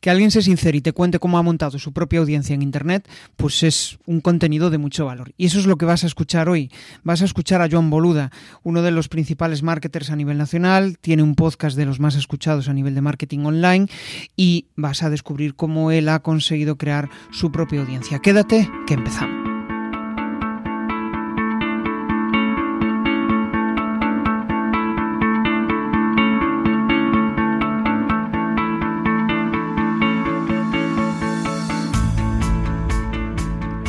Que alguien se sincere y te cuente cómo ha montado su propia audiencia en Internet, pues es un contenido de mucho valor. Y eso es lo que vas a escuchar hoy. Vas a escuchar a Joan Boluda, uno de los principales marketers a nivel nacional, tiene un podcast de los más escuchados a nivel de marketing online y vas a descubrir cómo él ha conseguido crear su propia audiencia. Quédate, que empezamos.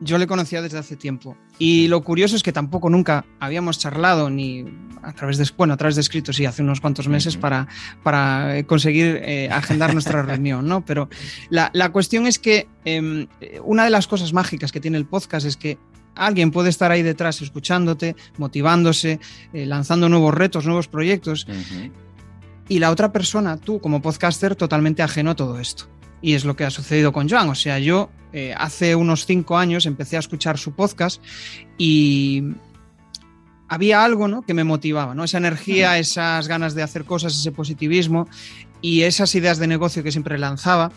yo le conocía desde hace tiempo. Y lo curioso es que tampoco nunca habíamos charlado ni a través de, bueno, a través de escritos, sí, hace unos cuantos meses para, para conseguir eh, agendar nuestra reunión, ¿no? Pero la, la cuestión es que eh, una de las cosas mágicas que tiene el podcast es que alguien puede estar ahí detrás escuchándote, motivándose, eh, lanzando nuevos retos, nuevos proyectos. Uh -huh. Y la otra persona, tú como podcaster, totalmente ajeno a todo esto. Y es lo que ha sucedido con Joan. O sea, yo eh, hace unos cinco años empecé a escuchar su podcast y había algo ¿no? que me motivaba, ¿no? esa energía, esas ganas de hacer cosas, ese positivismo y esas ideas de negocio que siempre lanzaba.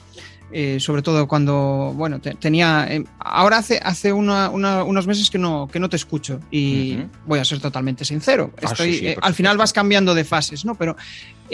Eh, sobre todo cuando, bueno, te, tenía... Eh, ahora hace, hace una, una, unos meses que no, que no te escucho y uh -huh. voy a ser totalmente sincero. Estoy, ah, sí, sí, eh, al final vas cambiando de fases, ¿no? Pero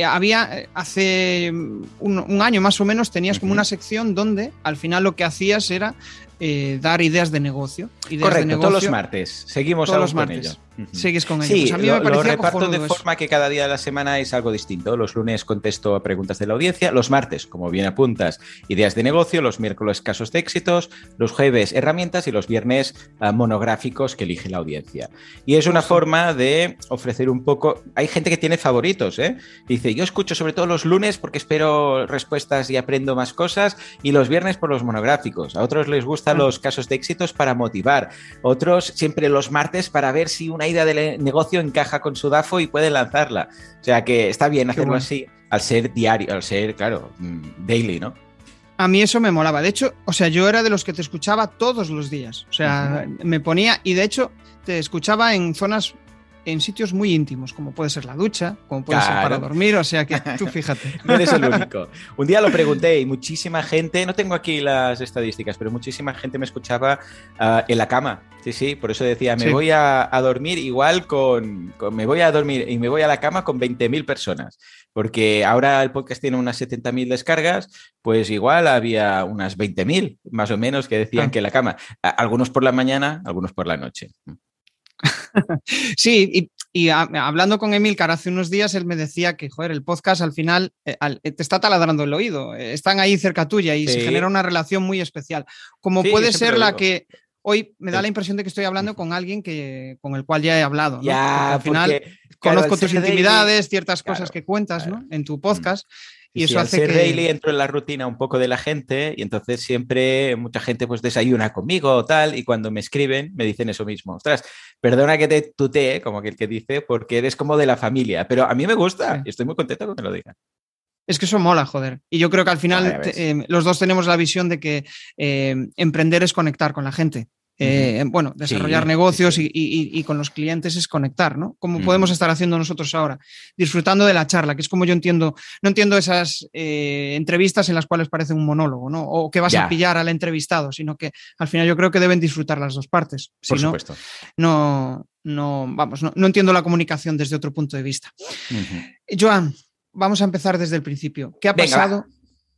había, hace un, un, año más o menos, tenías uh -huh. como una sección donde al final lo que hacías era eh, dar ideas de negocio. Ideas Correcto, de negocio, todos los martes. Seguimos todos los con martes. ello. Uh -huh. Sigues con ello. Sí, pues a mí lo, me lo reparto de eso. forma que cada día de la semana es algo distinto. Los lunes contesto a preguntas de la audiencia, los martes, como bien apuntas, ideas de negocio, los miércoles casos de éxitos, los jueves herramientas y los viernes uh, monográficos que elige la audiencia. Y es una forma de ofrecer un poco... Hay gente que tiene favoritos, ¿eh? Dice, yo escucho sobre todo los lunes porque espero respuestas y aprendo más cosas y los viernes por los monográficos. A otros les los casos de éxitos para motivar. Otros siempre los martes para ver si una idea de negocio encaja con su DAFO y puede lanzarla. O sea que está bien hacerlo bueno. así al ser diario, al ser, claro, mm, daily, ¿no? A mí eso me molaba. De hecho, o sea, yo era de los que te escuchaba todos los días. O sea, uh -huh. me ponía y de hecho te escuchaba en zonas en sitios muy íntimos, como puede ser la ducha, como puede claro. ser para dormir, o sea que tú fíjate. no eres el único. Un día lo pregunté y muchísima gente, no tengo aquí las estadísticas, pero muchísima gente me escuchaba uh, en la cama. Sí, sí, por eso decía, me sí. voy a, a, dormir igual con, con, me voy a dormir y me voy a la cama con 20.000 personas, porque ahora el podcast tiene unas 70.000 descargas, pues igual había unas 20.000 más o menos que decían ah. que en la cama, algunos por la mañana, algunos por la noche. Sí, y, y a, hablando con Emilcar hace unos días, él me decía que, joder, el podcast al final eh, al, te está taladrando el oído, eh, están ahí cerca tuya y sí. se genera una relación muy especial, como sí, puede ser la que hoy me da la impresión de que estoy hablando con alguien que, con el cual ya he hablado. ¿no? Ya, al final porque, conozco tus intimidades, ciertas claro, cosas que cuentas claro. ¿no? en tu podcast. Y eso hace al ser que... daily entro en la rutina un poco de la gente y entonces siempre mucha gente pues desayuna conmigo o tal y cuando me escriben me dicen eso mismo. Ostras, perdona que te tutee, como que el que dice, porque eres como de la familia, pero a mí me gusta sí. y estoy muy contento que me lo digan. Es que eso mola, joder. Y yo creo que al final eh, los dos tenemos la visión de que eh, emprender es conectar con la gente. Eh, bueno, desarrollar sí, negocios sí, sí. Y, y, y, con los clientes es conectar, ¿no? Como podemos estar haciendo nosotros ahora, disfrutando de la charla, que es como yo entiendo, no entiendo esas eh, entrevistas en las cuales parece un monólogo, ¿no? O que vas ya. a pillar al entrevistado, sino que al final yo creo que deben disfrutar las dos partes. Por si supuesto. No, no, vamos, no, no, entiendo la comunicación desde otro punto de vista. Uh -huh. Joan, vamos a empezar desde el principio. ¿Qué ha Venga, pasado? Va.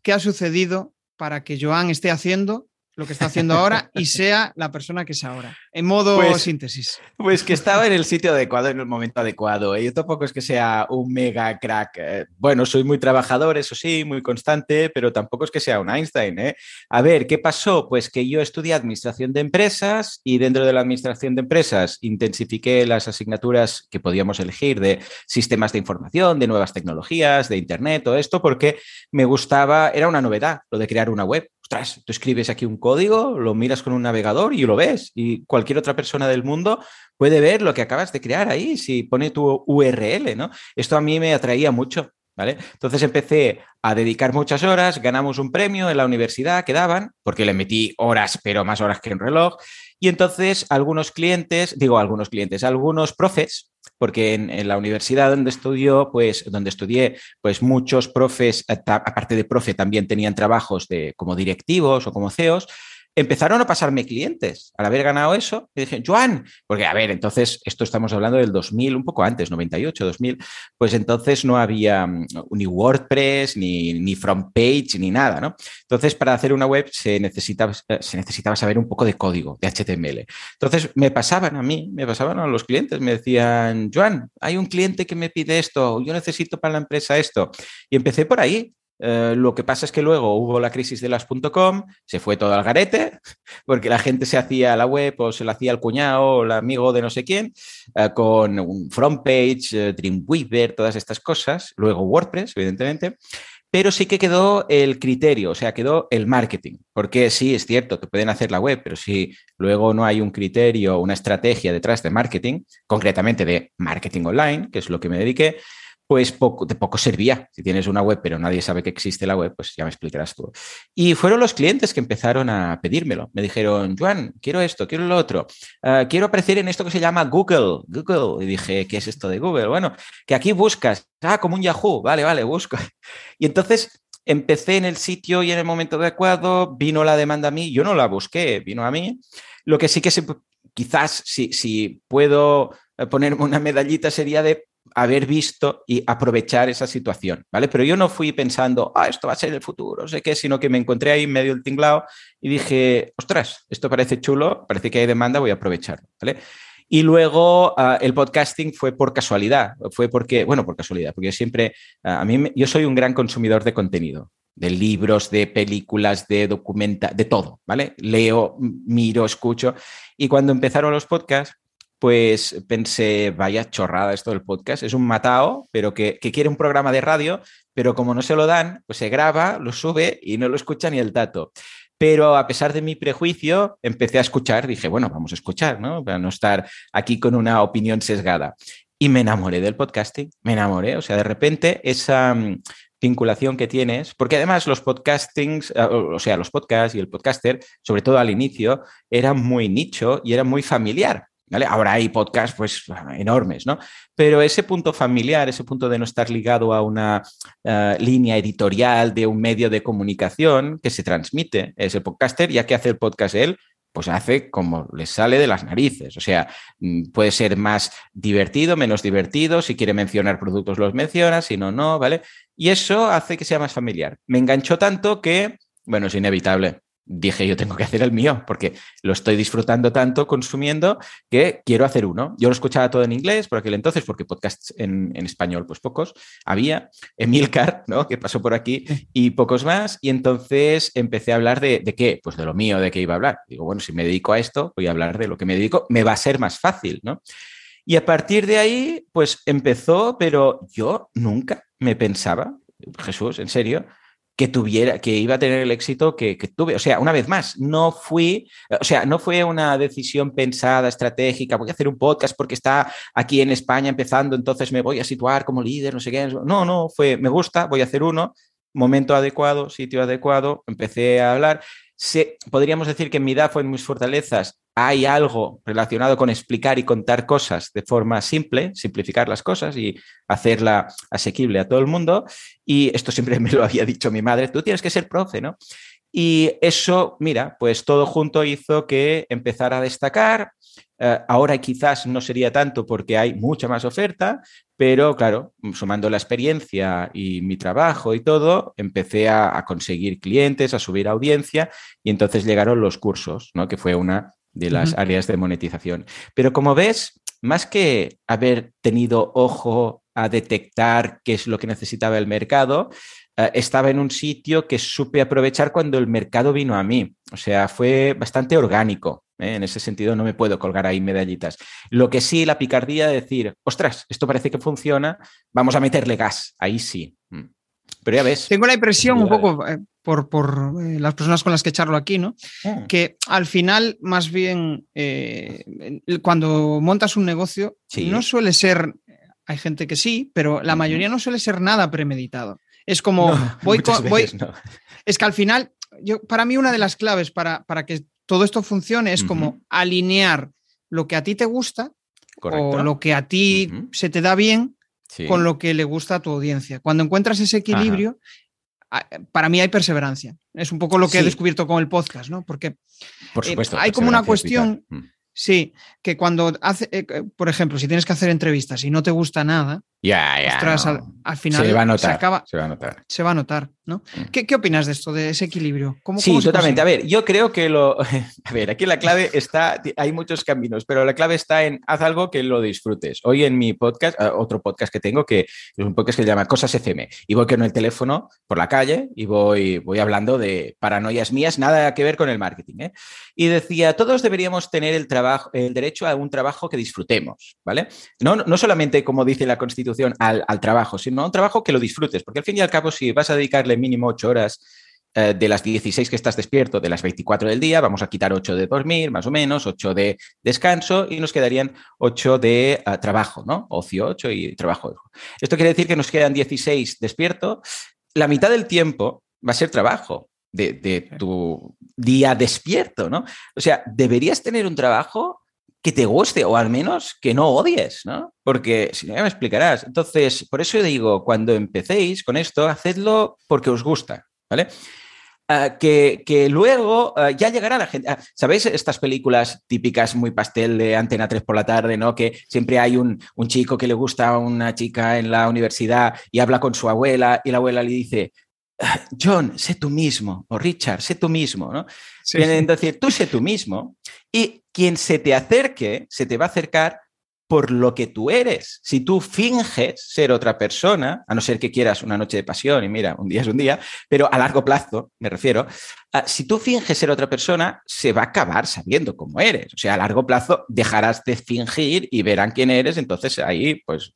¿Qué ha sucedido para que Joan esté haciendo lo que está haciendo ahora y sea la persona que es ahora. En modo pues, síntesis. Pues que estaba en el sitio adecuado en el momento adecuado. ¿eh? Yo tampoco es que sea un mega crack. Eh, bueno, soy muy trabajador, eso sí, muy constante, pero tampoco es que sea un Einstein. ¿eh? A ver, ¿qué pasó? Pues que yo estudié administración de empresas y dentro de la administración de empresas intensifiqué las asignaturas que podíamos elegir de sistemas de información, de nuevas tecnologías, de Internet, todo esto, porque me gustaba, era una novedad lo de crear una web. Ostras, tú escribes aquí un código, lo miras con un navegador y lo ves. Y cualquier otra persona del mundo puede ver lo que acabas de crear ahí si pone tu URL, ¿no? Esto a mí me atraía mucho. ¿Vale? Entonces empecé a dedicar muchas horas, ganamos un premio en la universidad que daban, porque le metí horas, pero más horas que un reloj, y entonces algunos clientes, digo algunos clientes, algunos profes, porque en, la universidad donde estudió, pues donde estudié, pues muchos profes, aparte de profe, también tenían trabajos de como directivos o como CEOs, empezaron a pasarme clientes. Al haber ganado eso, me dije, Joan, porque a ver, entonces, esto estamos hablando del 2000, un poco antes, 98, 2000, pues entonces no había mm, ni WordPress, ni, ni front page, ni nada, ¿no? Entonces, para hacer una web se necesitaba, eh, se necesitaba saber un poco de código, de HTML. Entonces, me pasaban a mí, me pasaban a los clientes, me decían, Joan, hay un cliente que me pide esto, yo necesito para la empresa esto. Y empecé por ahí, eh, lo que pasa es que luego hubo la crisis de las .com, se fue todo al garete, porque la gente se hacía la web o se la hacía el cuñado o el amigo de no sé quién, eh, con un front page, eh, Dreamweaver, todas estas cosas, luego WordPress, evidentemente, pero sí que quedó el criterio, o sea, quedó el marketing, porque sí, es cierto, te pueden hacer la web, pero si luego no hay un criterio, una estrategia detrás de marketing, concretamente de marketing online, que es lo que me dediqué, pues poco, de poco servía. Si tienes una web, pero nadie sabe que existe la web, pues ya me explicarás tú. Y fueron los clientes que empezaron a pedírmelo. Me dijeron, Juan, quiero esto, quiero lo otro. Ah, quiero aparecer en esto que se llama Google. Google. Y dije, ¿qué es esto de Google? Bueno, que aquí buscas. Ah, como un Yahoo. Vale, vale, busco. Y entonces empecé en el sitio y en el momento adecuado vino la demanda a mí. Yo no la busqué, vino a mí. Lo que sí que quizás si, si puedo ponerme una medallita sería de haber visto y aprovechar esa situación, ¿vale? Pero yo no fui pensando, ah, esto va a ser el futuro, sé qué, sino que me encontré ahí medio el y dije, ostras, esto parece chulo, parece que hay demanda, voy a aprovecharlo, ¿vale? Y luego uh, el podcasting fue por casualidad, fue porque, bueno, por casualidad, porque yo siempre, uh, a mí, yo soy un gran consumidor de contenido, de libros, de películas, de documenta, de todo, ¿vale? Leo, miro, escucho. Y cuando empezaron los podcasts, pues pensé, vaya chorrada esto del podcast, es un matao, pero que, quiere un programa de radio, pero como no se lo dan, pues se graba, lo sube y no lo escucha ni el dato. Pero a pesar de mi prejuicio, empecé a escuchar, dije, bueno, vamos a escuchar, ¿no? Para no estar aquí con una opinión sesgada. Y me enamoré del podcasting, me enamoré, o sea, de repente esa mm, vinculación que tienes, porque además los podcastings, eh, o sea, los podcasts y el podcaster, sobre todo al inicio, eran muy nicho y era muy familiar. Ahora hay podcasts pues enormes, ¿no? Pero ese punto familiar, ese punto de no estar ligado a una eh, línea editorial de un medio de comunicación que se transmite, ese podcaster, ya que hace el podcast él, pues hace como le sale de las narices. O sea, mm, puede ser más divertido, menos divertido. Si quiere mencionar productos, los menciona, si no, no, ¿vale? Y eso hace que sea más familiar. Me enganchó tanto que, bueno, es inevitable dije yo tengo que hacer el mío porque lo estoy disfrutando tanto consumiendo que quiero hacer uno. Yo lo escuchaba todo en inglés por aquel entonces porque podcasts en, español pues pocos había. Emilcar, ¿no? Que pasó por aquí y pocos más. Y entonces empecé a hablar de, de qué, pues de lo mío, de qué iba a hablar. Digo, bueno, si me dedico a esto, voy a hablar de lo que me dedico, me va a ser más fácil, ¿no? Y a partir de ahí, pues empezó, pero yo nunca me pensaba, Jesús, en serio, que tuviera, que iba a tener el éxito que, tuve. O sea, una vez más, no fui, o sea, no fue una decisión pensada, estratégica, voy a hacer un podcast porque está aquí en España empezando, entonces me voy a situar como líder, no sé qué. No, no, fue, me gusta, voy a hacer uno, momento adecuado, sitio adecuado, empecé a hablar. podríamos decir que en mi edad fue en mis fortalezas hay algo relacionado con explicar y contar cosas de forma simple, simplificar las cosas y hacerla asequible a todo el mundo. Y esto siempre me lo había dicho mi madre, tú tienes que ser profe, ¿no? Y eso, mira, pues todo junto hizo que empezara a destacar. Eh, ahora quizás no sería tanto porque hay mucha más oferta, pero claro, sumando la experiencia y mi trabajo y todo, empecé a, a conseguir clientes, a subir audiencia y entonces llegaron los cursos, ¿no? Que fue una de las áreas de monetización. Pero como ves, más que haber tenido ojo a detectar qué es lo que necesitaba el mercado, eh, estaba en un sitio que supe aprovechar cuando el mercado vino a mí. O sea, fue bastante orgánico. ¿eh? En ese sentido, no me puedo colgar ahí medallitas. Lo que sí, la picardía de decir, ostras, esto parece que funciona, vamos a meterle gas. Ahí sí. Mm. Pero ya ves. Tengo la impresión un poco, eh, por, por eh, las personas con las que charlo aquí, ¿no? Mm. Que al final, más bien, eh, cuando montas un negocio, Sí. no suele ser, hay gente que sí, pero la mayoría no suele ser nada premeditado. Es como, No, voy, voy- no. es que al final, yo, para mí una de las claves para, para que todo esto funcione es como alinear lo que a ti te gusta Correcto. o lo que a ti se te da bien Sí. con lo que le gusta a tu audiencia. Cuando encuentras ese equilibrio, para mí hay perseverancia. Es un poco lo que he descubierto con el podcast, ¿no? Porque Por eh, hay como una cuestión-. Mm. sí, que cuando hace, eh, eh, por ejemplo, si tienes que hacer entrevistas y no te gusta nada, Ya, ya. ostras, no. al, al final se va a notar. acaba, Se va a notar. se va a notar, ¿no? Mm. ¿Qué, qué opinas de esto, de ese equilibrio? ¿Cómo, Sí, cómo totalmente. A ver, yo creo que lo. A ver, aquí la clave está. Hay muchos caminos, pero la clave está en haz algo que lo disfrutes. Hoy en mi podcast, eh, otro podcast que tengo, que es un podcast que se llama Cosas FM, y voy con el teléfono por la calle y voy, voy hablando de paranoias mías, nada que ver con el marketing. ¿eh? Y decía, todos deberíamos tener el, trabajo, el derecho a un trabajo que disfrutemos, ¿vale? No, no solamente, como dice la Constitución, al, al trabajo, sino a un trabajo que lo disfrutes, porque al fin y al cabo, si vas a dedicarle mínimo ocho horas eh, de las 16 que estás despierto, de las 24 del día, vamos a quitar 8 de dormir, más o menos, 8 de descanso y nos quedarían 8 de eh, trabajo, ¿no? Ocio 8 y trabajo. Esto quiere decir que nos quedan 16 despierto. La mitad del tiempo va a ser trabajo de, de tu día despierto, ¿no? O sea, deberías tener un trabajo que te guste o al menos que no odies, ¿no? Porque si no, ya me explicarás. Entonces, por eso digo, cuando empecéis con esto, hacedlo porque os gusta, ¿vale? Ah, que, que luego ah, ya llegará la gente. Ah, ¿Sabéis estas películas típicas muy pastel de Antena 3 por la tarde, ¿no? Que siempre hay un, un chico que le gusta a una chica en la universidad y habla con su abuela y la abuela le dice, "Ah, John, sé tú mismo, o Richard, sé tú mismo, ¿no? Sí, decir, tú sé tú mismo y quien se te acerque, se te va a acercar por lo que tú eres. Si tú finges ser otra persona, a no ser que quieras una noche de pasión, y mira, un día es un día, pero a largo plazo, me refiero, ah, si tú finges ser otra persona, se va a acabar sabiendo cómo eres. O sea, a largo plazo dejarás de fingir y verán quién eres, entonces ahí, pues,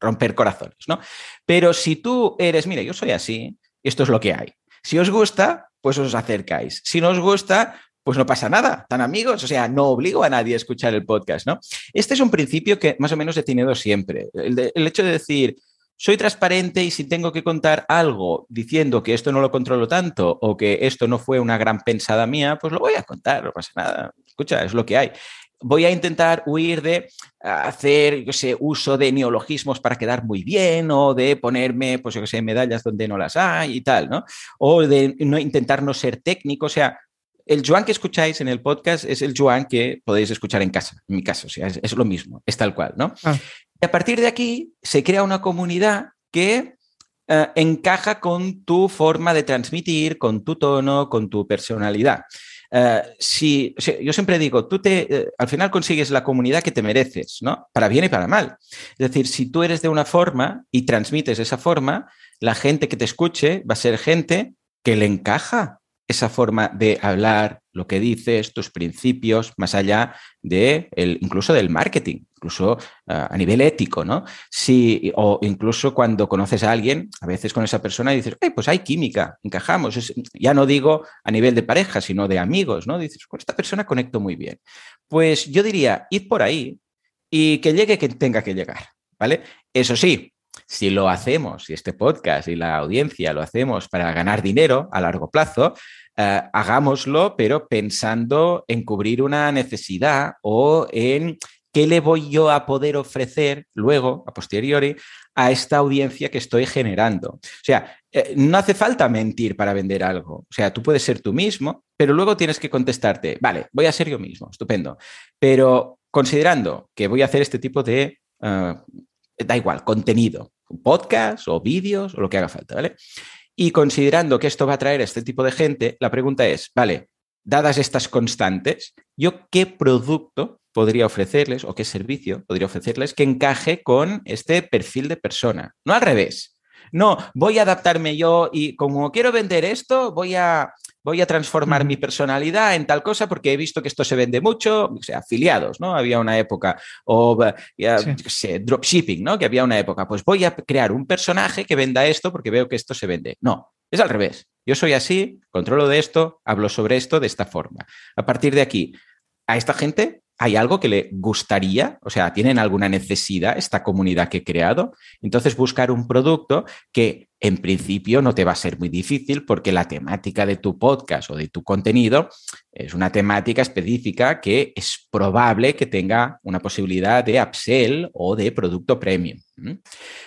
romper corazones, ¿no? Pero si tú eres, mira, yo soy así, esto es lo que hay. Si os gusta, pues os acercáis. Si no os gusta, pues no pasa nada, tan amigos, o sea, no obligo a nadie a escuchar el podcast, ¿no? Este es un principio que más o menos he tenido siempre. El, el hecho de decir, soy transparente y si tengo que contar algo diciendo que esto no lo controlo tanto o que esto no fue una gran pensada mía, pues lo voy a contar, no pasa nada. Escucha, es lo que hay. Voy a intentar huir de ah, hacer, yo sé, uso de neologismos para quedar muy bien o de ponerme, pues yo sé, medallas donde no las hay y tal, ¿no? O de no intentar no ser técnico, o sea, el Joan que escucháis en el podcast es el Joan que podéis escuchar en casa, en mi caso, o sea, es, es lo mismo, es tal cual, ¿no? Ah. Y a partir de aquí se crea una comunidad que eh, encaja con tu forma de transmitir, con tu tono, con tu personalidad. Eh, si, yo siempre digo, tú te, eh, al final consigues la comunidad que te mereces, ¿no? Para bien y para mal. Es decir, si tú eres de una forma y transmites esa forma, la gente que te escuche va a ser gente que le encaja esa forma de hablar, lo que dices, tus principios, más allá de el, incluso del marketing, incluso uh, a nivel ético, ¿no? Si, o incluso cuando conoces a alguien, a veces con esa persona dices, hey, pues hay química, encajamos. Ya no digo a nivel de pareja, sino de amigos, ¿no? Dices, con esta persona conecto muy bien. Pues yo diría, id por ahí y que llegue quien tenga que llegar, ¿vale? Eso sí, si lo hacemos, si este podcast y la audiencia lo hacemos para ganar dinero a largo plazo, eh, hagámoslo, pero pensando en cubrir una necesidad o en qué le voy yo a poder ofrecer luego, a posteriori, a esta audiencia que estoy generando. O sea, eh, no hace falta mentir para vender algo. O sea, tú puedes ser tú mismo, pero luego tienes que contestarte, vale, voy a ser yo mismo, estupendo. Pero considerando que voy a hacer este tipo de... Uh, da igual, contenido, podcast o vídeos o lo que haga falta, ¿vale? Y considerando que esto va a atraer a este tipo de gente, la pregunta es, vale, dadas estas constantes, ¿yo qué producto podría ofrecerles o qué servicio podría ofrecerles que encaje con este perfil de persona? No al revés. No, voy a adaptarme yo y como quiero vender esto, voy a voy a transformar mi personalidad en tal cosa porque he visto que esto se vende mucho, o sea, afiliados, ¿no? Había una época, o ya, sé, dropshipping, ¿no? Que había una época, pues voy a crear un personaje que venda esto porque veo que esto se vende. No, es al revés. Yo soy así, controlo de esto, hablo sobre esto de esta forma. A partir de aquí, a esta gente hay algo que le gustaría, o sea, tienen alguna necesidad esta comunidad que he creado. Entonces, buscar un producto que en principio no te va a ser muy difícil porque la temática de tu podcast o de tu contenido es una temática específica que es probable que tenga una posibilidad de upsell o de producto premium.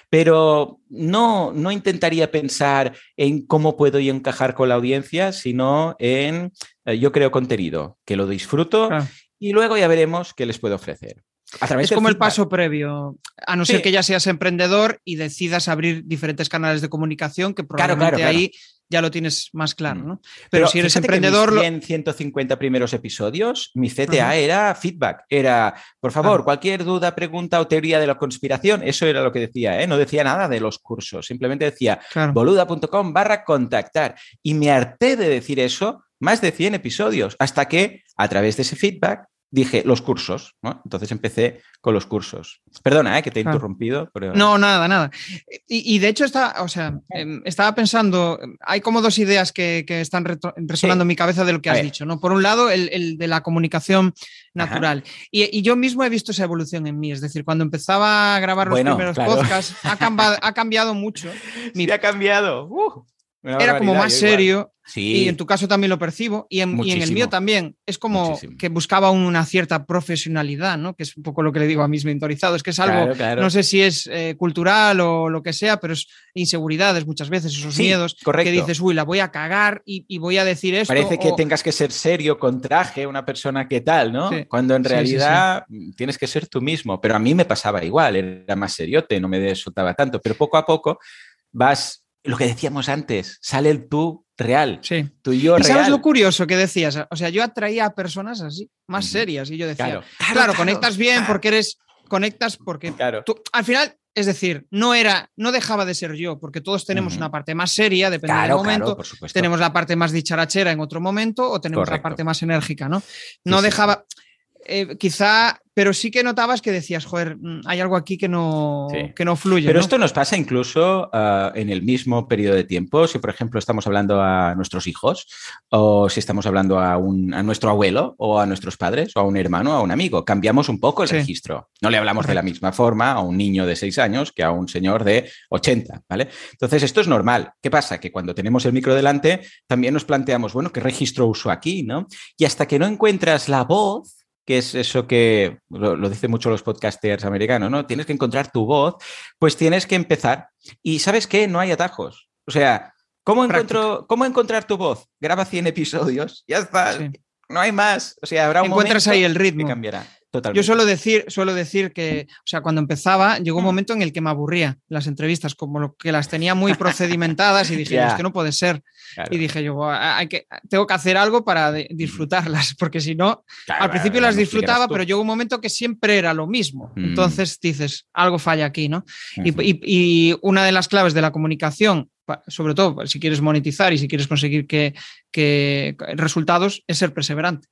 Pero no, no intentaría pensar en cómo puedo yo encajar con la audiencia, sino en eh, yo creo contenido, que lo disfruto y luego ya veremos qué les puedo ofrecer. es como el paso previo, a no ser que ya seas emprendedor y decidas abrir diferentes canales de comunicación, que probablemente ahí ya lo tienes más claro, mm. ¿no? Pero, si eres emprendedor... En 150 primeros episodios, mi CTA era feedback, era, por favor, cualquier duda, pregunta o teoría de la conspiración, eso era lo que decía, ¿eh? No decía nada de los cursos, simplemente decía boluda.com barra contactar. Y me harté de decir eso más de 100 episodios, hasta que a través de ese feedback dije los cursos, ¿no? Entonces empecé con los cursos. Perdona, ¿eh? que te he interrumpido. No, nada, nada. Y, de hecho, está, o sea, em, estaba pensando, hay como dos ideas que, están resonando en mi cabeza de lo que has dicho, ¿no? Por un lado, el, de la comunicación natural. Y, yo mismo he visto esa evolución en mí, es decir, cuando empezaba a grabar los primeros podcasts, ha cambiado, ha cambiado mucho. Sí, ha cambiado. Uh era como más serio. Y en tu caso también lo percibo. Y en, el mío también. Es como que buscaba una cierta profesionalidad, ¿no? Que es un poco lo que le digo a mis mentorizados, que es algo, no sé si es eh, cultural o lo que sea, pero es inseguridades muchas veces, esos miedos que dices, uy, la voy a cagar y, voy a decir esto. Parece que tengas que ser serio con traje, una persona que tal, ¿no? Cuando en realidad tienes que ser tú mismo. Pero a mí me pasaba igual, era más seriote, no me soltaba tanto, pero poco a poco vas lo que decíamos antes, sale el tú real. Sí. Tú y yo ¿Y sabes lo curioso que decías? O sea, yo atraía a personas así, más serias, y yo decía, claro, conectas bien porque eres, conectas porque tú, al final, es decir, no era, no dejaba de ser yo, porque todos tenemos una parte más seria, depende del momento. tenemos la parte más dicharachera en otro momento o tenemos la parte más enérgica, ¿no? No dejaba. Eh, quizá, pero sí que notabas que decías, joder, mm, hay algo aquí que no, que no fluye. Pero esto nos pasa incluso ah, en el mismo periodo de tiempo, si por ejemplo estamos hablando a nuestros hijos, o si estamos hablando a, un, a nuestro abuelo, o a nuestros padres, o a un hermano, o a un amigo. Cambiamos un poco el registro. No le hablamos de la misma forma a un niño de 6 años que a un señor de 80, ¿vale? Entonces, esto es normal. ¿Qué pasa? Que cuando tenemos el micro delante, también nos planteamos, bueno, ¿qué registro uso aquí, no? Y hasta que no encuentras la voz, que es eso que lo, dicen mucho los podcasters americanos, ¿no? Tienes que encontrar tu voz, pues tienes que empezar. Y ¿sabes qué? No hay atajos. O sea, ¿cómo, encuentro, ¿cómo encontrar tu voz? Graba 100 episodios, ya está. No hay más. O sea, habrá un Encuentras ahí el ritmo. Que cambiará. Yo suelo decir, suelo decir que, o sea, cuando empezaba, llegó un mm. momento en el que me aburría las entrevistas, como lo que las tenía muy procedimentadas y dije, es que no puede ser. Y dije yo, hay que, tengo que hacer algo para disfrutarlas, porque si no, al principio las disfrutaba, pero llegó un momento que siempre era lo mismo. Mm. Entonces dices, algo falla aquí, ¿no? y, una de las claves de la comunicación sobre todo si quieres monetizar y si quieres conseguir que, que resultados, es ser perseverante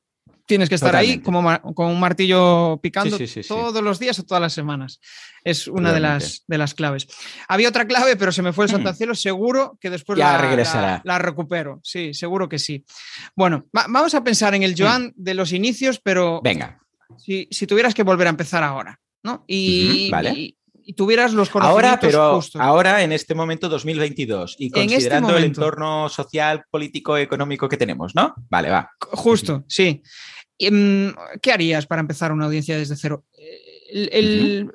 tienes que estar ahí como con un martillo picando todos los días o todas las semanas. Es una de las, de las claves. Había otra clave, pero se me fue el Santa Cielo. Seguro que después ya la, regresará. La, recupero. Sí, seguro que sí. Bueno, vamos a pensar en el Joan de los inicios, pero. Venga. Si, tuvieras que volver a empezar ahora, ¿no? Y, vale y tuvieras los conocimientos Ahora, pero ahora en este momento 2022 y este considerando el entorno social, político, económico que tenemos, ¿no? Vale, va. Justo, sí. Mm, ¿Qué harías para empezar una audiencia desde cero?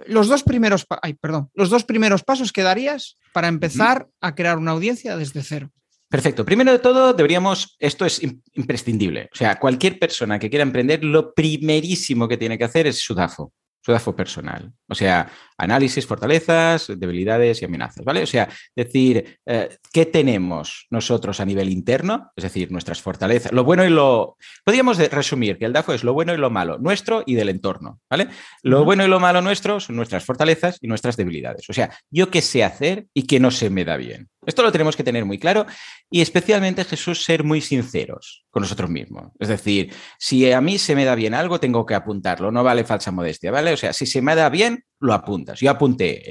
los, dos primeros, ay, perdón, los dos primeros pasos que darías para empezar a crear una audiencia desde cero. Perfecto. Primero de todo, deberíamos, esto es imprescindible. O sea, cualquier persona que quiera emprender, lo primerísimo que tiene que hacer es su DAFO su personal. O sea, análisis, fortalezas, debilidades y amenazas, ¿vale? O sea, decir, eh, ¿qué tenemos nosotros a nivel interno? Es decir, nuestras fortalezas, lo bueno y lo... Podríamos resumir que el DAFO es lo bueno y lo malo nuestro y del entorno, ¿vale? Lo bueno y lo malo nuestro son nuestras fortalezas y nuestras debilidades. O sea, yo qué sé hacer y qué no se me da bien. Esto lo tenemos que tener muy claro y especialmente Jesús ser muy sinceros con nosotros mismos. Es decir, si a mí se me da bien algo, tengo que apuntarlo, no vale falsa modestia, ¿vale? O sea, si se me da bien, lo apuntas. Yo apunté,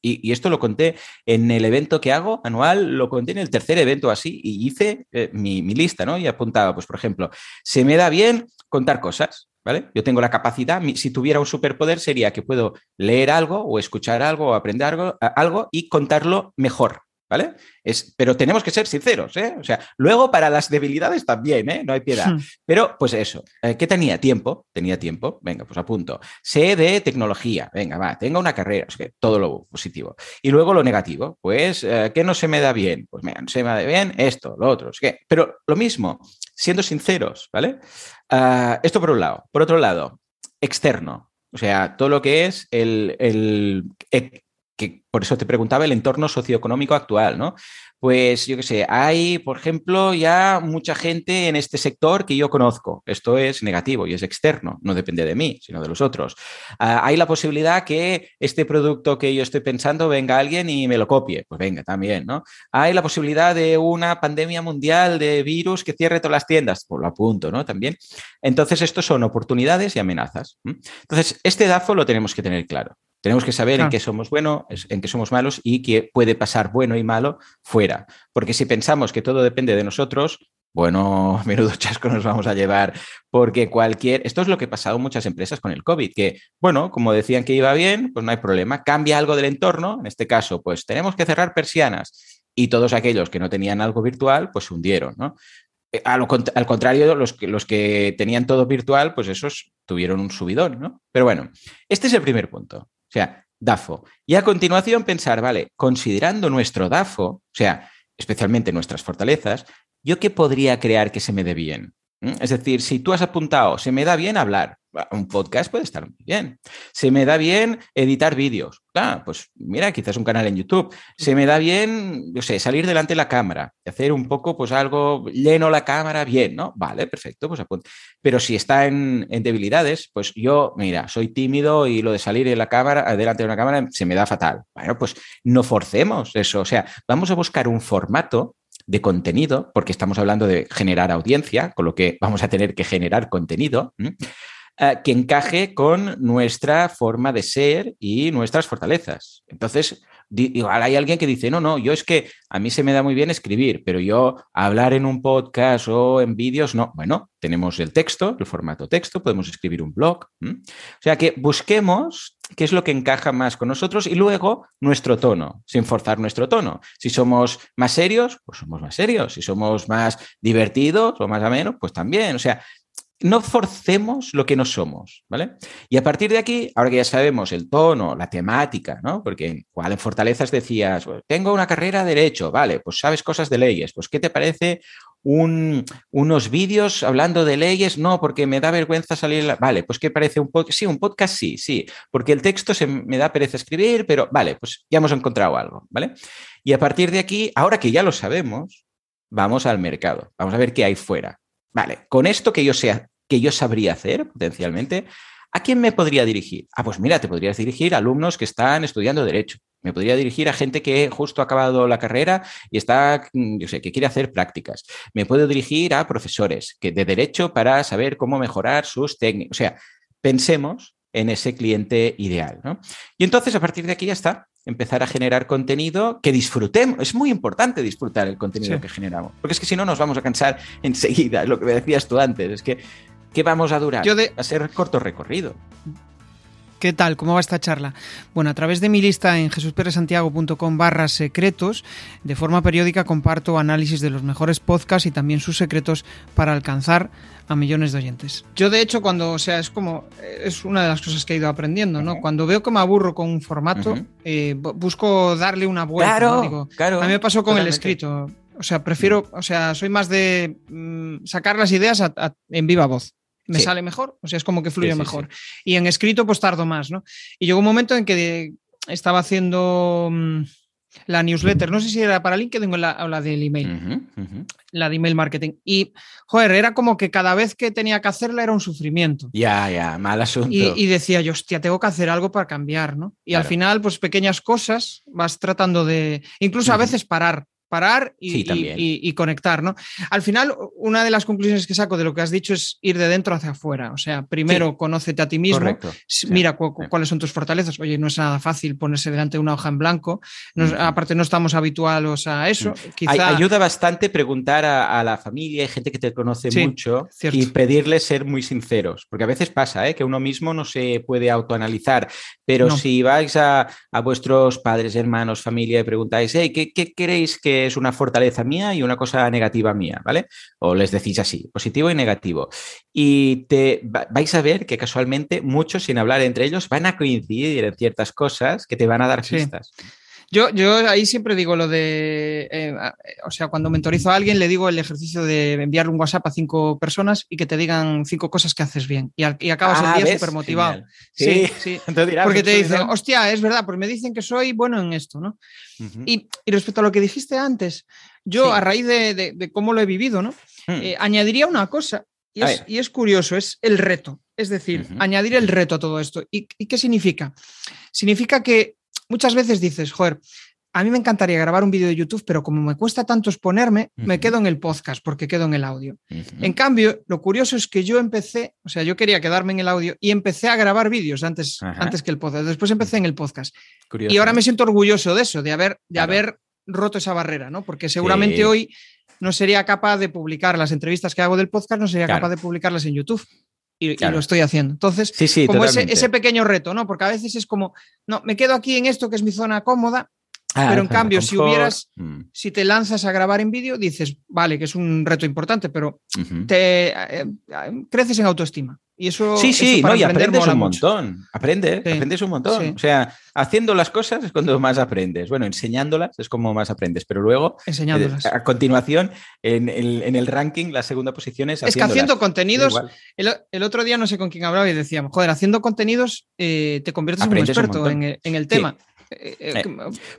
y, esto lo conté en el evento que hago anual, lo conté en el tercer evento así, y hice eh, mi, mi, lista, ¿no? Y apuntaba, pues, por ejemplo, se me da bien contar cosas, ¿vale? Yo tengo la capacidad, si tuviera un superpoder, sería que puedo leer algo o escuchar algo o aprender algo, algo y contarlo mejor, ¿vale? Es, pero tenemos que ser sinceros, ¿eh? O sea, luego para las debilidades también, ¿eh? No hay piedad. Hmm. Pero, pues eso, eh, ¿qué tenía? Tiempo, tenía tiempo, venga, pues apunto. Sé de tecnología, venga, va, tenga una carrera, o sea, todo lo positivo. Y luego lo negativo, pues, eh, ¿qué no se me da bien? Pues mira, no se me da bien esto, lo otro, es que, pero lo mismo, siendo sinceros, ¿vale? Ah, esto por un lado. Por otro lado, externo, o sea, todo lo que es el, el, que por eso te preguntaba el entorno socioeconómico actual, ¿no? Pues yo qué sé, hay, por ejemplo, ya mucha gente en este sector que yo conozco. Esto es negativo y es externo, no depende de mí, sino de los otros. Ah, hay la posibilidad que este producto que yo estoy pensando venga alguien y me lo copie. Pues venga, también, ¿no? Hay la posibilidad de una pandemia mundial de virus que cierre todas las tiendas. Pues lo apunto, ¿no? También. Entonces, estos son oportunidades y amenazas. Entonces, este DAFO lo tenemos que tener claro. Tenemos que saber en qué somos buenos, en qué somos malos y qué puede pasar bueno y malo fuera. Porque si pensamos que todo depende de nosotros, bueno, menudo chasco nos vamos a llevar, porque cualquier, esto es lo que ha pasado en muchas empresas con el COVID, que, bueno, como decían que iba bien, pues no hay problema, cambia algo del entorno, en este caso, pues tenemos que cerrar persianas y todos aquellos que no tenían algo virtual, pues se hundieron, ¿no? Eh, al, contrario, los que, los que tenían todo virtual, pues esos tuvieron un subidón, ¿no? Pero bueno, este es el primer punto. O sea, DAFO. Y a continuación pensar, vale, considerando nuestro DAFO, o sea, especialmente nuestras fortalezas, ¿yo qué podría crear que se me dé bien? ¿Mm? Es decir, si tú has apuntado, se me da bien hablar, un podcast puede estar muy bien. Se me da bien editar vídeos. Ah, pues mira, quizás un canal en YouTube. Se me da bien, yo sé, salir delante de la cámara hacer un poco, pues algo, lleno la cámara bien, ¿no? Vale, perfecto, pues apunta. Pero si está en, en, debilidades, pues yo, mira, soy tímido y lo de salir en la cámara, delante de una cámara, se me da fatal. Bueno, pues no forcemos eso. O sea, vamos a buscar un formato de contenido, porque estamos hablando de generar audiencia, con lo que vamos a tener que generar contenido. Eh, que encaje con nuestra forma de ser y nuestras fortalezas. Entonces, igual hay alguien que dice, no, no, yo es que a mí se me da muy bien escribir, pero yo hablar en un podcast o en vídeos, no. Bueno, tenemos el texto, el formato texto, podemos escribir un blog. O sea que busquemos qué es lo que encaja más con nosotros y luego nuestro tono, sin forzar nuestro tono. Si somos más serios, pues somos más serios. Si somos más divertidos o más amenos, pues también. O sea, no forcemos lo que no somos, ¿vale? Y a partir de aquí, ahora que ya sabemos el tono, la temática, ¿no? Porque en Fortalezas decías, tengo una carrera de Derecho, vale, pues sabes cosas de leyes, pues ¿qué te parece unos vídeos hablando de leyes? No, porque me da vergüenza salir, vale, pues ¿qué parece un podcast? Sí, un podcast sí, sí, porque el texto se me da pereza escribir, pero vale, pues ya hemos encontrado algo, ¿vale? Y a partir de aquí, ahora que ya lo sabemos, vamos al mercado, vamos a ver qué hay fuera. Vale, con esto que yo sea, que yo sabría hacer potencialmente, ¿a quién me podría dirigir? Ah, pues mira, te podrías dirigir a alumnos que están estudiando Derecho. Me podría dirigir a gente que justo ha acabado la carrera y está, mm, yo sé, que quiere hacer prácticas. Me puedo dirigir a profesores que de Derecho para saber cómo mejorar sus técnicas. O sea, pensemos en ese cliente ideal. ¿no? Y entonces, a partir de aquí ya está, empezar a generar contenido que disfrutemos. Es muy importante disfrutar el contenido que generamos, porque es que si no nos vamos a cansar enseguida, lo que me decías tú antes, es que ¿qué vamos a durar? Yo de... A ser corto recorrido. ¿Qué tal? ¿Cómo va esta charla? Bueno, a través de mi lista en jesusperesantiago.com barra secretos, de forma periódica comparto análisis de los mejores podcasts y también sus secretos para alcanzar a millones de oyentes. Yo, de hecho, cuando, o sea, es como, es una de las cosas que he ido aprendiendo, ¿no? Cuando veo que me aburro con un formato, eh, busco darle una vuelta. Claro, claro. A mí me pasó con el escrito. O sea, prefiero, o sea, soy más de mm, sacar las ideas en viva voz me sale mejor, o sea, es como que fluye mejor. Y en escrito, pues tardo más, ¿no? Y llegó un momento en que estaba haciendo mm, la newsletter, no sé si era para LinkedIn o la, del email, la de email marketing. Y, joder, era como que cada vez que tenía que hacerla era un sufrimiento. Ya, ya, mal asunto. Y, decía yo, hostia, tengo que hacer algo para cambiar, ¿no? Y al final, pues pequeñas cosas vas tratando de, incluso a veces parar parar y, conectar, ¿no? Al final, una de las conclusiones que saco de lo que has dicho es ir de dentro hacia afuera. O sea, primero conócete a ti mismo, mira cuáles son tus fortalezas. Oye, no es nada fácil ponerse delante de una hoja en blanco. Aparte, no estamos habituados a eso. Ayuda bastante preguntar a, la familia, hay gente que te conoce mucho y pedirles ser muy sinceros, porque a veces pasa ¿eh? que uno mismo no se puede autoanalizar, pero si vais a, vuestros padres, hermanos, familia y preguntáis, hey, ¿qué, ¿qué queréis que es una fortaleza mía y una cosa negativa mía, ¿vale? O les decís así, positivo y negativo. Y te vais a ver que casualmente muchos, sin hablar entre ellos, van a coincidir en ciertas cosas que te van a dar pistas. Yo, yo ahí siempre digo lo de, eh, o sea, cuando mentorizo a alguien le digo el ejercicio de enviarle un WhatsApp a cinco personas y que te digan cinco cosas que haces bien y, acabas el ah, día súper motivado. Sí, sí. Porque te dicen, hostia, es verdad, pues me dicen que soy bueno en esto, ¿no? y, respecto a lo que dijiste antes, yo a raíz de, cómo lo he vivido, ¿no? Hmm. Eh, añadiría una cosa y es, curioso, es el reto. Es decir, añadir el reto a todo esto. ¿Y, qué significa? Significa que muchas veces dices, joder, a mí me encantaría grabar un vídeo de YouTube, pero como me cuesta tanto exponerme, me quedo en el podcast porque quedo en el audio. En cambio, lo curioso es que yo empecé, o sea, yo quería quedarme en el audio y empecé a grabar vídeos antes, antes que el podcast. Después empecé en el podcast. y ahora me siento orgulloso de eso, de haber, de haber roto esa barrera, ¿no? Porque seguramente hoy no sería capaz de publicar las entrevistas que hago del podcast, no sería capaz de publicarlas en YouTube y, lo estoy haciendo. Entonces, como ese, pequeño reto, ¿no? Porque a veces es como, no, me quedo aquí en esto que es mi zona cómoda, ah, pero en cambio, si hubieras, mm. si te lanzas a grabar en vídeo, dices, vale, que es un reto importante, pero te eh, eh, creces en autoestima. Y eso, sí, sí, no, y aprendes un montón. Aprendes, aprendes un montón. O sea, haciendo las cosas es cuando más aprendes. Bueno, enseñándolas es como más aprendes, pero luego, enseñándolas. a continuación, en el, ranking, la segunda posición es. Es que haciendo contenidos, el, otro día no sé con quién hablaba y decíamos, joder, haciendo contenidos eh, te conviertes en un experto en, el, tema. Eh,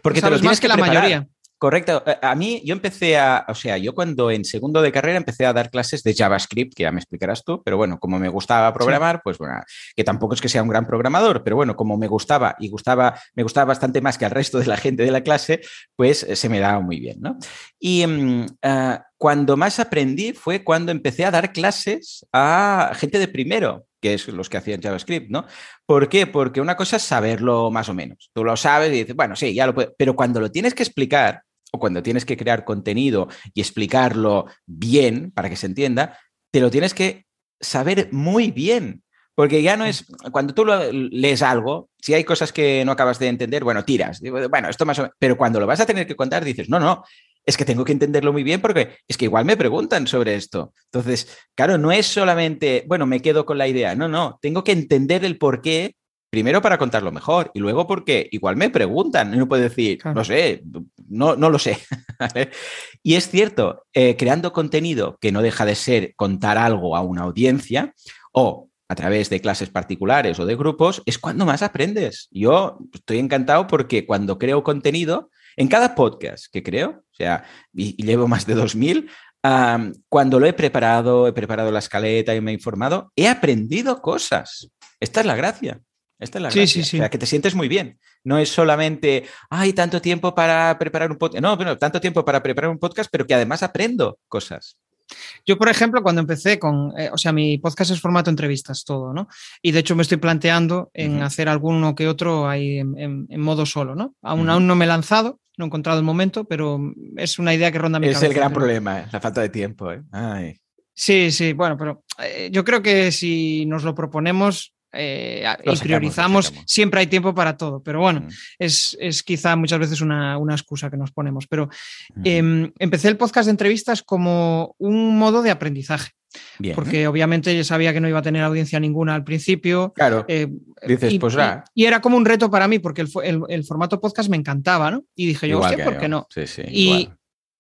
porque te lo tienes que, la mayoría. Correcto. Eh, a mí, yo empecé a, o sea, yo cuando en segundo de carrera empecé a dar clases de JavaScript, que ya me explicarás tú, pero bueno, como me gustaba programar, pues bueno, que tampoco es que sea un gran programador, pero bueno, como me gustaba y gustaba, me gustaba bastante más que al resto de la gente de la clase, pues eh, se me daba muy bien, ¿no? Y mm, ah, cuando más aprendí fue cuando empecé a dar clases a gente de primero, que es los que hacían JavaScript, ¿no? ¿Por qué? Porque una cosa es saberlo más o menos. Tú lo sabes y dices, bueno, sí, ya lo puedo. Pero cuando lo tienes que explicar, o cuando tienes que crear contenido y explicarlo bien para que se entienda, te lo tienes que saber muy bien. Porque ya no es, cuando tú lees algo, si hay cosas que no acabas de entender, bueno, tiras. Bueno, esto más o menos. Pero cuando lo vas a tener que contar, dices, no, no, es que tengo que entenderlo muy bien porque es que igual me preguntan sobre esto. Entonces, claro, no es solamente, bueno, me quedo con la idea. No, no, tengo que entender el por qué Primero para contarlo mejor y luego porque igual me preguntan y no puedo decir, no sé, no, no lo sé. y es cierto, eh, creando contenido que no deja de ser contar algo a una audiencia o a través de clases particulares o de grupos, es cuando más aprendes. Yo estoy encantado porque cuando creo contenido, en cada podcast que creo, o sea, y, llevo más de 2000, cuando lo he preparado, he preparado la escaleta y me he informado, he aprendido cosas. Esta es la gracia. Esta es la sí, sí, sí. O sea, que te sientes muy bien. No es solamente, hay tanto tiempo para preparar un podcast. No, bueno, tanto tiempo para preparar un podcast, pero que además aprendo cosas. Yo, por ejemplo, cuando empecé con, eh, o sea, mi podcast es formato entrevistas, todo, ¿no? Y de hecho me estoy planteando en hacer alguno que otro ahí en, modo solo, ¿no? Aún, aún no me he lanzado, no he encontrado el momento, pero es una idea que ronda mi es Es el gran problema, la falta de tiempo, ¿eh? Ay. Sí, sí, bueno, pero eh, yo creo que si nos lo proponemos, eh, y priorizamos, siempre hay tiempo para todo, pero bueno, es, quizá muchas veces una, excusa que nos ponemos. Pero em, empecé el podcast de entrevistas como un modo de aprendizaje. Porque obviamente yo sabía que no iba a tener audiencia ninguna al principio. Claro. Eh, dices, y, pues y, era como un reto para mí, porque el, formato podcast me encantaba, ¿no? Y dije yo, hostia, ¿por qué no? y,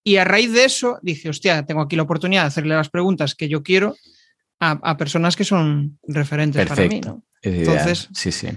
y a raíz de eso dije, hostia, tengo aquí la oportunidad de hacerle las preguntas que yo quiero a, personas que son referentes para mí, ¿no? Entonces, sí, sí.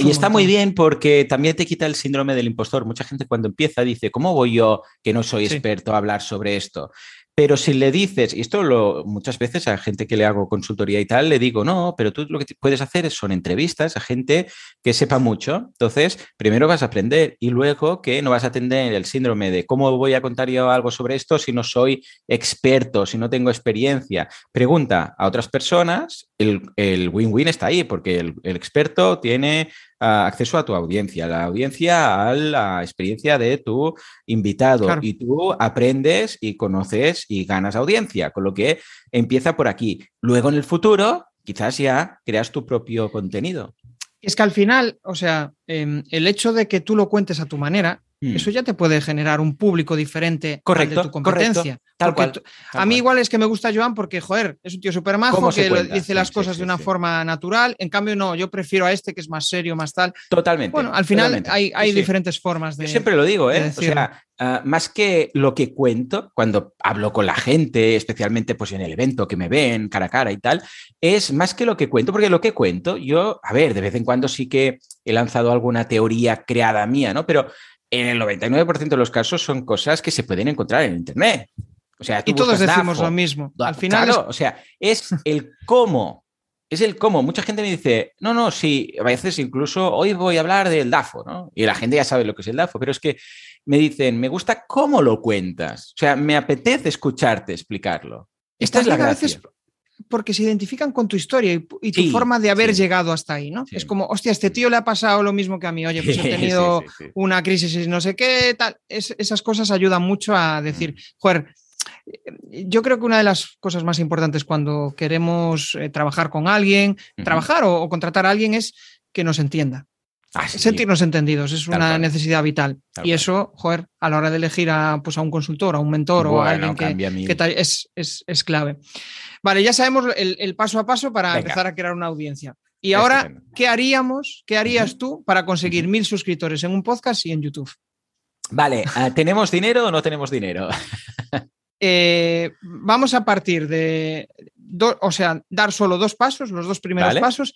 y está muy bien porque también te quita el síndrome del impostor. Mucha gente cuando empieza dice, ¿cómo voy yo, que no soy experto, a hablar sobre esto? Pero si le dices, y esto lo, muchas veces a gente que le hago consultoría y tal, le digo, no, pero tú lo que puedes hacer son entrevistas a gente que sepa mucho. Entonces, primero vas a aprender y luego que no vas a tener el síndrome de cómo voy a contar yo algo sobre esto si no soy experto, si no tengo experiencia. Pregunta a otras personas, el win-win está ahí, porque el, el experto tiene acceso a tu audiencia, la audiencia a la experiencia de tu invitado y tú aprendes y conoces y ganas audiencia, con lo que empieza por aquí. Luego en el futuro quizás ya creas tu propio contenido. Es que al final, o sea, em, el hecho de que tú lo cuentes a tu manera Mm. Eso ya te puede generar un público diferente correcto, de tu competencia. tal cual, a mí igual es que me gusta Joan porque, joder, es un tío súper majo que dice las cosas de una forma natural. En cambio, no, yo prefiero a este que es más serio, más tal. Totalmente. Bueno, al final hay, hay diferentes formas de. Yo siempre lo digo, ¿eh? O sea, ah, más que lo que cuento cuando hablo con la gente, especialmente pues en el evento que me ven cara a cara y tal, es más que lo que cuento, porque lo que cuento, yo, a ver, de vez en cuando sí que he lanzado alguna teoría creada mía, ¿no? Pero en el 99% de los casos son cosas que se pueden encontrar en Internet. O sea, y todos decimos lo mismo. Al final, o sea, es el cómo. Es el cómo. Mucha gente me dice, no, no, sí, a veces incluso hoy voy a hablar del DAFO, ¿no? Y la gente ya sabe lo que es el DAFO, pero es que me dicen, me gusta cómo lo cuentas. O sea, me apetece escucharte explicarlo. Esta es la gracia porque se identifican con tu historia y, tu forma de haber llegado hasta ahí, ¿no? Es como, hostia, este tío le ha pasado lo mismo que a mí, oye, pues he tenido una crisis y no sé qué, tal. esas cosas ayudan mucho a decir, joder, yo creo que una de las cosas más importantes cuando queremos eh, trabajar con alguien, trabajar o, contratar a alguien es que nos entienda. Ah, Sentirnos entendidos es una necesidad vital. y eso, joder, a la hora de elegir a, pues, a un consultor, a un mentor o a alguien que, es, es, clave. Vale, ya sabemos el, paso a paso para empezar a crear una audiencia. Y ahora, ¿qué haríamos? ¿Qué harías tú para conseguir mil suscriptores en un podcast y en YouTube? Vale, ah, ¿tenemos dinero o no tenemos dinero? Eh, vamos a partir de, o sea, dar solo dos pasos, los dos primeros pasos,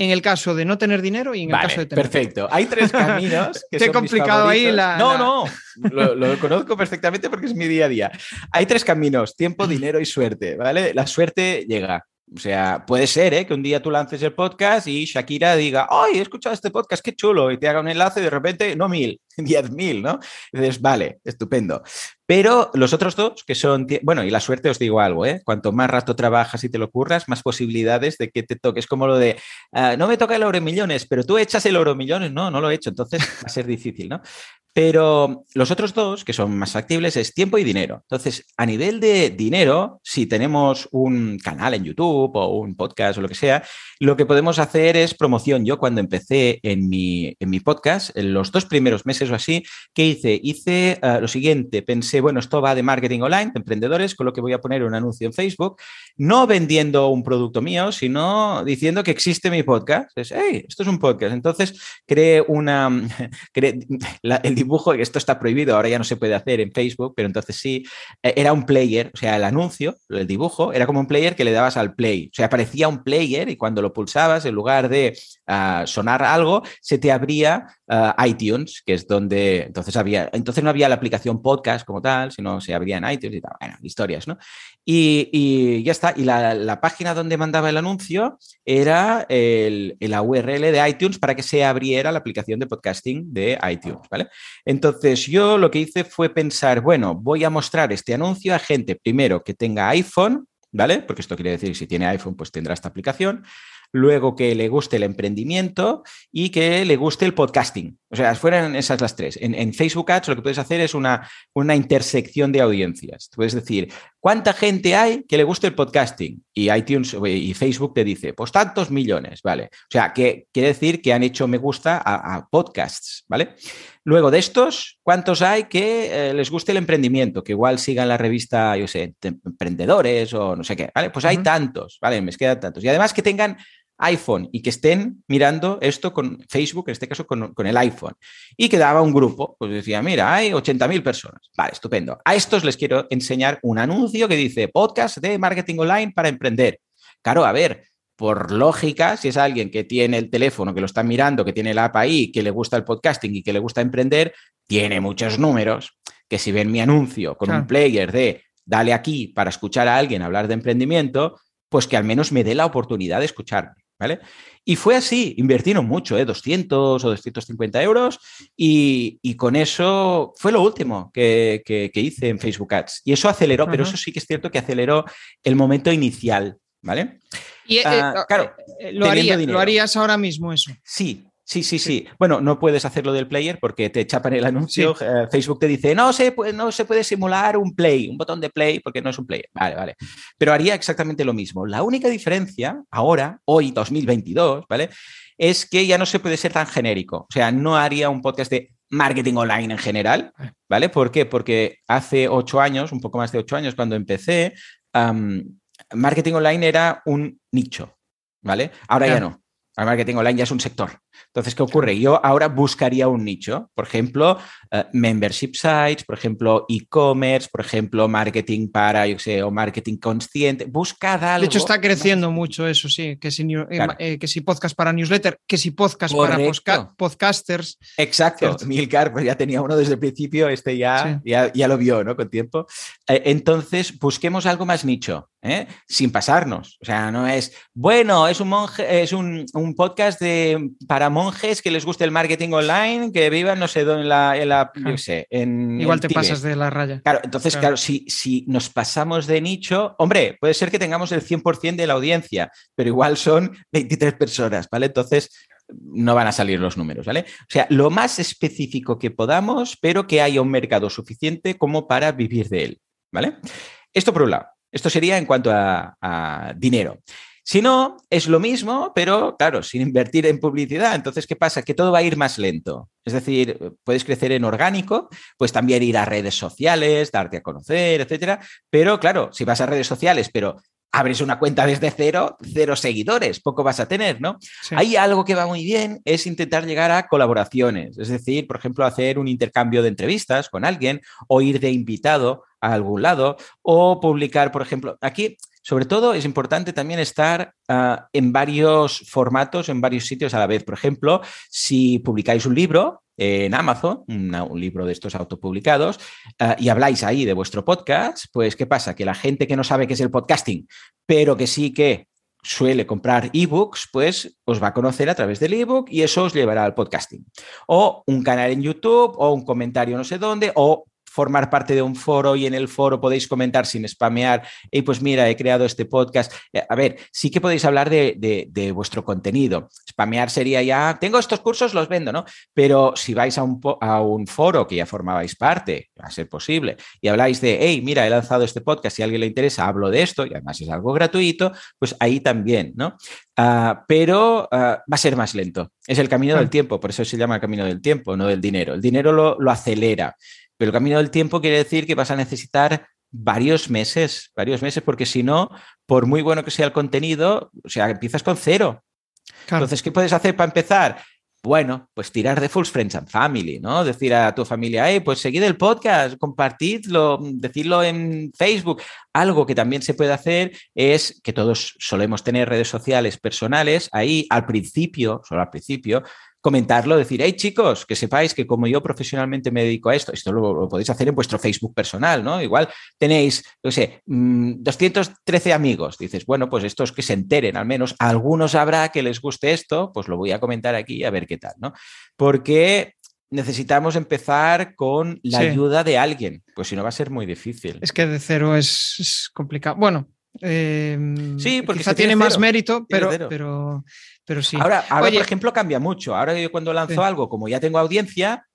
en el caso de no tener dinero y en el caso de tener. Perfecto. Hay tres caminos. Que Te he complicado ahí la. No, no. Lo, conozco perfectamente porque es mi día a día. Hay tres caminos: tiempo, dinero y suerte. ¿Vale? La suerte llega. O sea, puede ser ¿eh? que un día tú lances el podcast y Shakira diga, ¡ay, he escuchado este podcast, qué chulo! Y te haga un enlace y de repente, no mil, diez mil, ¿no? Y dices, vale, estupendo. Pero los otros dos, que son, bueno, y la suerte os digo algo, ¿eh? Cuanto más rato trabajas y te lo curras, más posibilidades de que te toques. Como lo de, ah, no me toca el oro millones, pero tú echas el oro millones. No, no lo he hecho, entonces va a ser difícil, ¿no? Pero los otros dos, que son más factibles, es tiempo y dinero. Entonces, a nivel de dinero, si tenemos un canal en YouTube o un podcast o lo que sea, lo que podemos hacer es promoción. Yo cuando empecé en mi, en mi podcast, en los dos primeros meses o así, ¿qué hice? Hice eh, lo siguiente, pensé, bueno, esto va de marketing online, de emprendedores, con lo que voy a poner un anuncio en Facebook, no vendiendo un producto mío, sino diciendo que existe mi podcast. Es, hey, esto es un podcast. Entonces, creé una... El dibujo, esto está prohibido, ahora ya no se puede hacer en Facebook, pero entonces sí, e, era un player, o sea, el anuncio, el dibujo, era como un player que le dabas al play, o sea, aparecía un player y cuando lo pulsabas, en lugar de ah, sonar algo, se te abría ah, iTunes, que es donde entonces había, entonces no había la aplicación podcast como tal, sino se abría en iTunes y tal, bueno, historias, ¿no? Y, ya está, y la, página donde mandaba el anuncio era el, la URL de iTunes para que se abriera la aplicación de podcasting de iTunes, ¿vale? Entonces yo lo que hice fue pensar, bueno, voy a mostrar este anuncio a gente primero que tenga iPhone, ¿vale? Porque esto quiere decir si tiene iPhone, pues tendrá esta aplicación luego que le guste el emprendimiento y que le guste el podcasting. O sea, fueran esas las tres. En, Facebook Ads lo que puedes hacer es una, una intersección de audiencias. puedes decir, ¿cuánta gente hay que le guste el podcasting? Y iTunes y Facebook te dice, pues tantos millones, ¿vale? O sea, que quiere decir que han hecho me gusta a, podcasts, ¿vale? Luego de estos, ¿cuántos hay que eh, les guste el emprendimiento? Que igual sigan la revista, yo sé, emprendedores o no sé qué, ¿vale? Pues hay tantos, ¿vale? Me quedan tantos. Y además que tengan iPhone y que estén mirando esto con Facebook, en este caso con, el iPhone. Y quedaba un grupo, pues decía, mira, hay 80.000 personas. Vale, estupendo. A estos les quiero enseñar un anuncio que dice podcast de marketing online para emprender. Claro, a ver, por lógica, si es alguien que tiene el teléfono, que lo está mirando, que tiene la app ahí, que le gusta el podcasting y que le gusta emprender, tiene muchos números, que si ven mi anuncio con un player de dale aquí para escuchar a alguien hablar de emprendimiento, pues que al menos me dé la oportunidad de escucharme, ¿vale? Y fue así, invirtieron mucho, ¿eh? 200 o 250 euros y, con eso fue lo último que, hice en Facebook Ads. Y eso aceleró, pero eso sí que es cierto que aceleró el momento inicial, ¿vale? Y, eh, ah, claro, eh, lo, lo harías ahora mismo eso. Sí, Sí, sí, sí. Bueno, no puedes hacerlo del player porque te chapan el anuncio. Eh, Facebook te dice, no se, puede, no se puede simular un play, un botón de play, porque no es un player. Vale, vale. Pero haría exactamente lo mismo. La única diferencia ahora, hoy, 2022, ¿vale? Es que ya no se puede ser tan genérico. O sea, no haría un podcast de marketing online en general, ¿vale? ¿Por qué? Porque hace ocho años, un poco más de ocho años, cuando empecé, marketing online era un nicho, ¿vale? Ahora ya no. El marketing online ya es un sector. Entonces, ¿qué ocurre? Yo ahora buscaría un nicho, por ejemplo, eh, membership sites, por ejemplo, e-commerce, por ejemplo, marketing para, yo sé, o marketing consciente. Buscad algo. De hecho, está creciendo mucho eso, sí, que si, eh, eh, que si podcast para newsletter, que si podcast para podcasters. Exacto. Milcar, pues ya tenía uno desde el principio, este ya, ya, ya, lo vio, ¿no? Con tiempo. entonces, busquemos algo más nicho. sin pasarnos. O sea, no es, bueno, es un monje, es un, un podcast de, para monjes que les guste el marketing online, que vivan, no sé, en la, en la sé, en, Igual te pasas de la raya. Claro, entonces, claro, si, si, nos pasamos de nicho, hombre, puede ser que tengamos el 100% de la audiencia, pero igual son 23 personas, ¿vale? Entonces, no van a salir los números, ¿vale? O sea, lo más específico que podamos, pero que haya un mercado suficiente como para vivir de él, ¿vale? Esto por un lado. Esto sería en cuanto a, a dinero. Si no, es lo mismo, pero claro, sin invertir en publicidad. Entonces, ¿qué pasa? Que todo va a ir más lento. Es decir, puedes crecer en orgánico, pues también ir a redes sociales, darte a conocer, etcétera. Pero claro, si vas a redes sociales, pero abres una cuenta desde cero, cero seguidores, poco vas a tener, ¿no? Hay algo que va muy bien, es intentar llegar a colaboraciones, es decir, por ejemplo, hacer un intercambio de entrevistas con alguien o ir de invitado a algún lado o publicar, por ejemplo, aquí sobre todo es importante también estar ah, en varios formatos, en varios sitios a la vez. Por ejemplo, si publicáis un libro en Amazon, un libro de estos autopublicados, ah, y habláis ahí de vuestro podcast, pues ¿qué pasa? Que la gente que no sabe qué es el podcasting, pero que sí que suele comprar ebooks, pues os va a conocer a través del ebook y eso os llevará al podcasting. O un canal en YouTube, o un comentario no sé dónde, o formar parte de un foro y en el foro podéis comentar sin spamear, y pues mira, he creado este podcast. Eh, a ver, sí que podéis hablar de, vuestro contenido. Spamear sería ya, tengo estos cursos, los vendo, ¿no? Pero si vais a un, a un foro que ya formabais parte, va a ser posible, y habláis de, hey, mira, he lanzado este podcast, si a alguien le interesa, hablo de esto, y además es algo gratuito, pues ahí también, ¿no? Ah, pero ah, va a ser más lento. Es el camino del tiempo, por eso se llama camino del tiempo, no del dinero. El dinero lo, lo acelera. Pero el camino del tiempo quiere decir que vas a necesitar varios meses, varios meses, porque si no, por muy bueno que sea el contenido, o sea, empiezas con cero. Entonces, ¿qué puedes hacer para empezar? Bueno, pues tirar de Full Friends and Family, ¿no? Decir a tu familia, hey, pues seguid el podcast, compartidlo, decirlo en Facebook. Algo que también se puede hacer es que todos solemos tener redes sociales personales ahí al principio, solo al principio, comentarlo, decir, hey chicos, que sepáis que como yo profesionalmente me dedico a esto, esto lo, podéis hacer en vuestro Facebook personal, ¿no? Igual tenéis, no sé, 213 mm, amigos, dices, bueno, pues estos que se enteren, al menos algunos habrá que les guste esto, pues lo voy a comentar aquí a ver qué tal, ¿no? Porque necesitamos empezar con la ayuda de alguien, pues si no va a ser muy difícil. Es que de cero es, complicado. Bueno, eh, sí, porque quizá tiene, más mérito, pero, pero, pero sí. Ahora, ahora por ejemplo, cambia mucho. Ahora yo cuando lanzo algo, como ya tengo audiencia,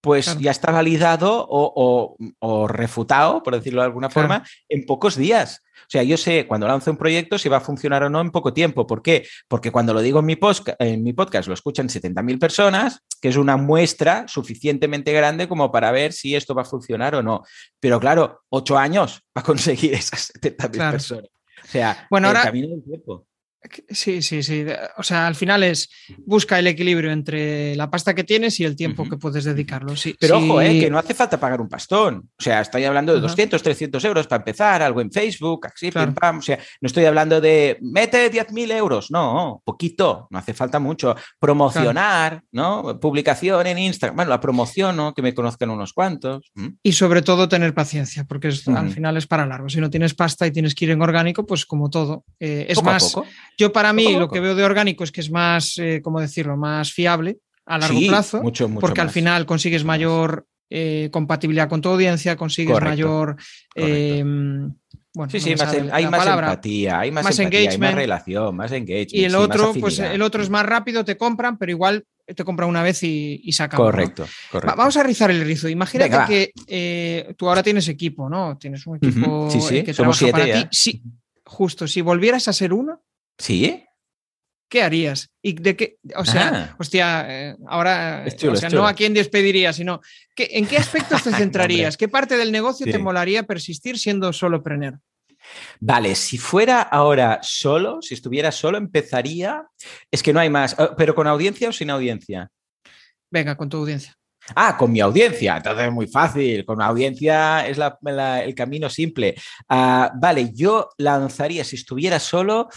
pues ya está validado o, refutado, por decirlo de alguna forma, en pocos días. O sea, yo sé cuando lanzo un proyecto si va a funcionar o no en poco tiempo. ¿Por qué? Porque cuando lo digo en mi, en mi podcast lo escuchan 70.000 personas, que es una muestra suficientemente grande como para ver si esto va a funcionar o no. Pero claro, ocho años para conseguir esas 70.000 personas. O sea, bueno, ahora, camino del tiempo. Sí, sí, sí. O sea, al final es busca el equilibrio entre la pasta que tienes y el tiempo que puedes dedicarlo. Sí, Pero ojo, eh, que no hace falta pagar un pastón. O sea, estoy hablando de 200, 300 euros para empezar, algo en Facebook, así, pam. O sea, no estoy hablando de mete 10.000 euros. No, poquito, no hace falta mucho. Promocionar, ¿no? Publicación en Instagram. Bueno, la promoción, ¿no? Que me conozcan unos cuantos. Y sobre todo tener paciencia, porque al final es para largo. Si no tienes pasta y tienes que ir en orgánico, pues como todo. Eh, es más. Yo para mí lo que veo de orgánico es que es más, eh, ¿cómo decirlo?, más fiable a largo plazo, mucho, porque al final consigues mayor eh, compatibilidad con tu audiencia, consigues mayor... Em, bueno, sí, sí, hay más empatía, hay más, empatía, hay más relación, más engagement. Y el otro, pues el otro es más rápido, te compran, pero igual te compran una vez y, y sacan. Correcto, correcto. vamos a rizar el rizo. Imagínate que eh, tú ahora tienes equipo, ¿no? Tienes un equipo que Somos trabaja para ti. Sí, justo, si volvieras a ser uno, ¿Sí? ¿Qué harías? ¿Y de qué? O sea, ah. hostia, eh, ahora, o sea, no a quién despedirías, sino ¿en qué aspectos te centrarías? ¿Qué parte del negocio te molaría persistir siendo solo prener? Vale, si fuera ahora solo, si estuviera solo, empezaría. Es que no hay más, oh, pero con audiencia o sin audiencia. Venga, con tu audiencia. Ah, con mi audiencia. Entonces es muy fácil. Con audiencia es el camino simple. Ah, vale, yo lanzaría, si estuviera solo,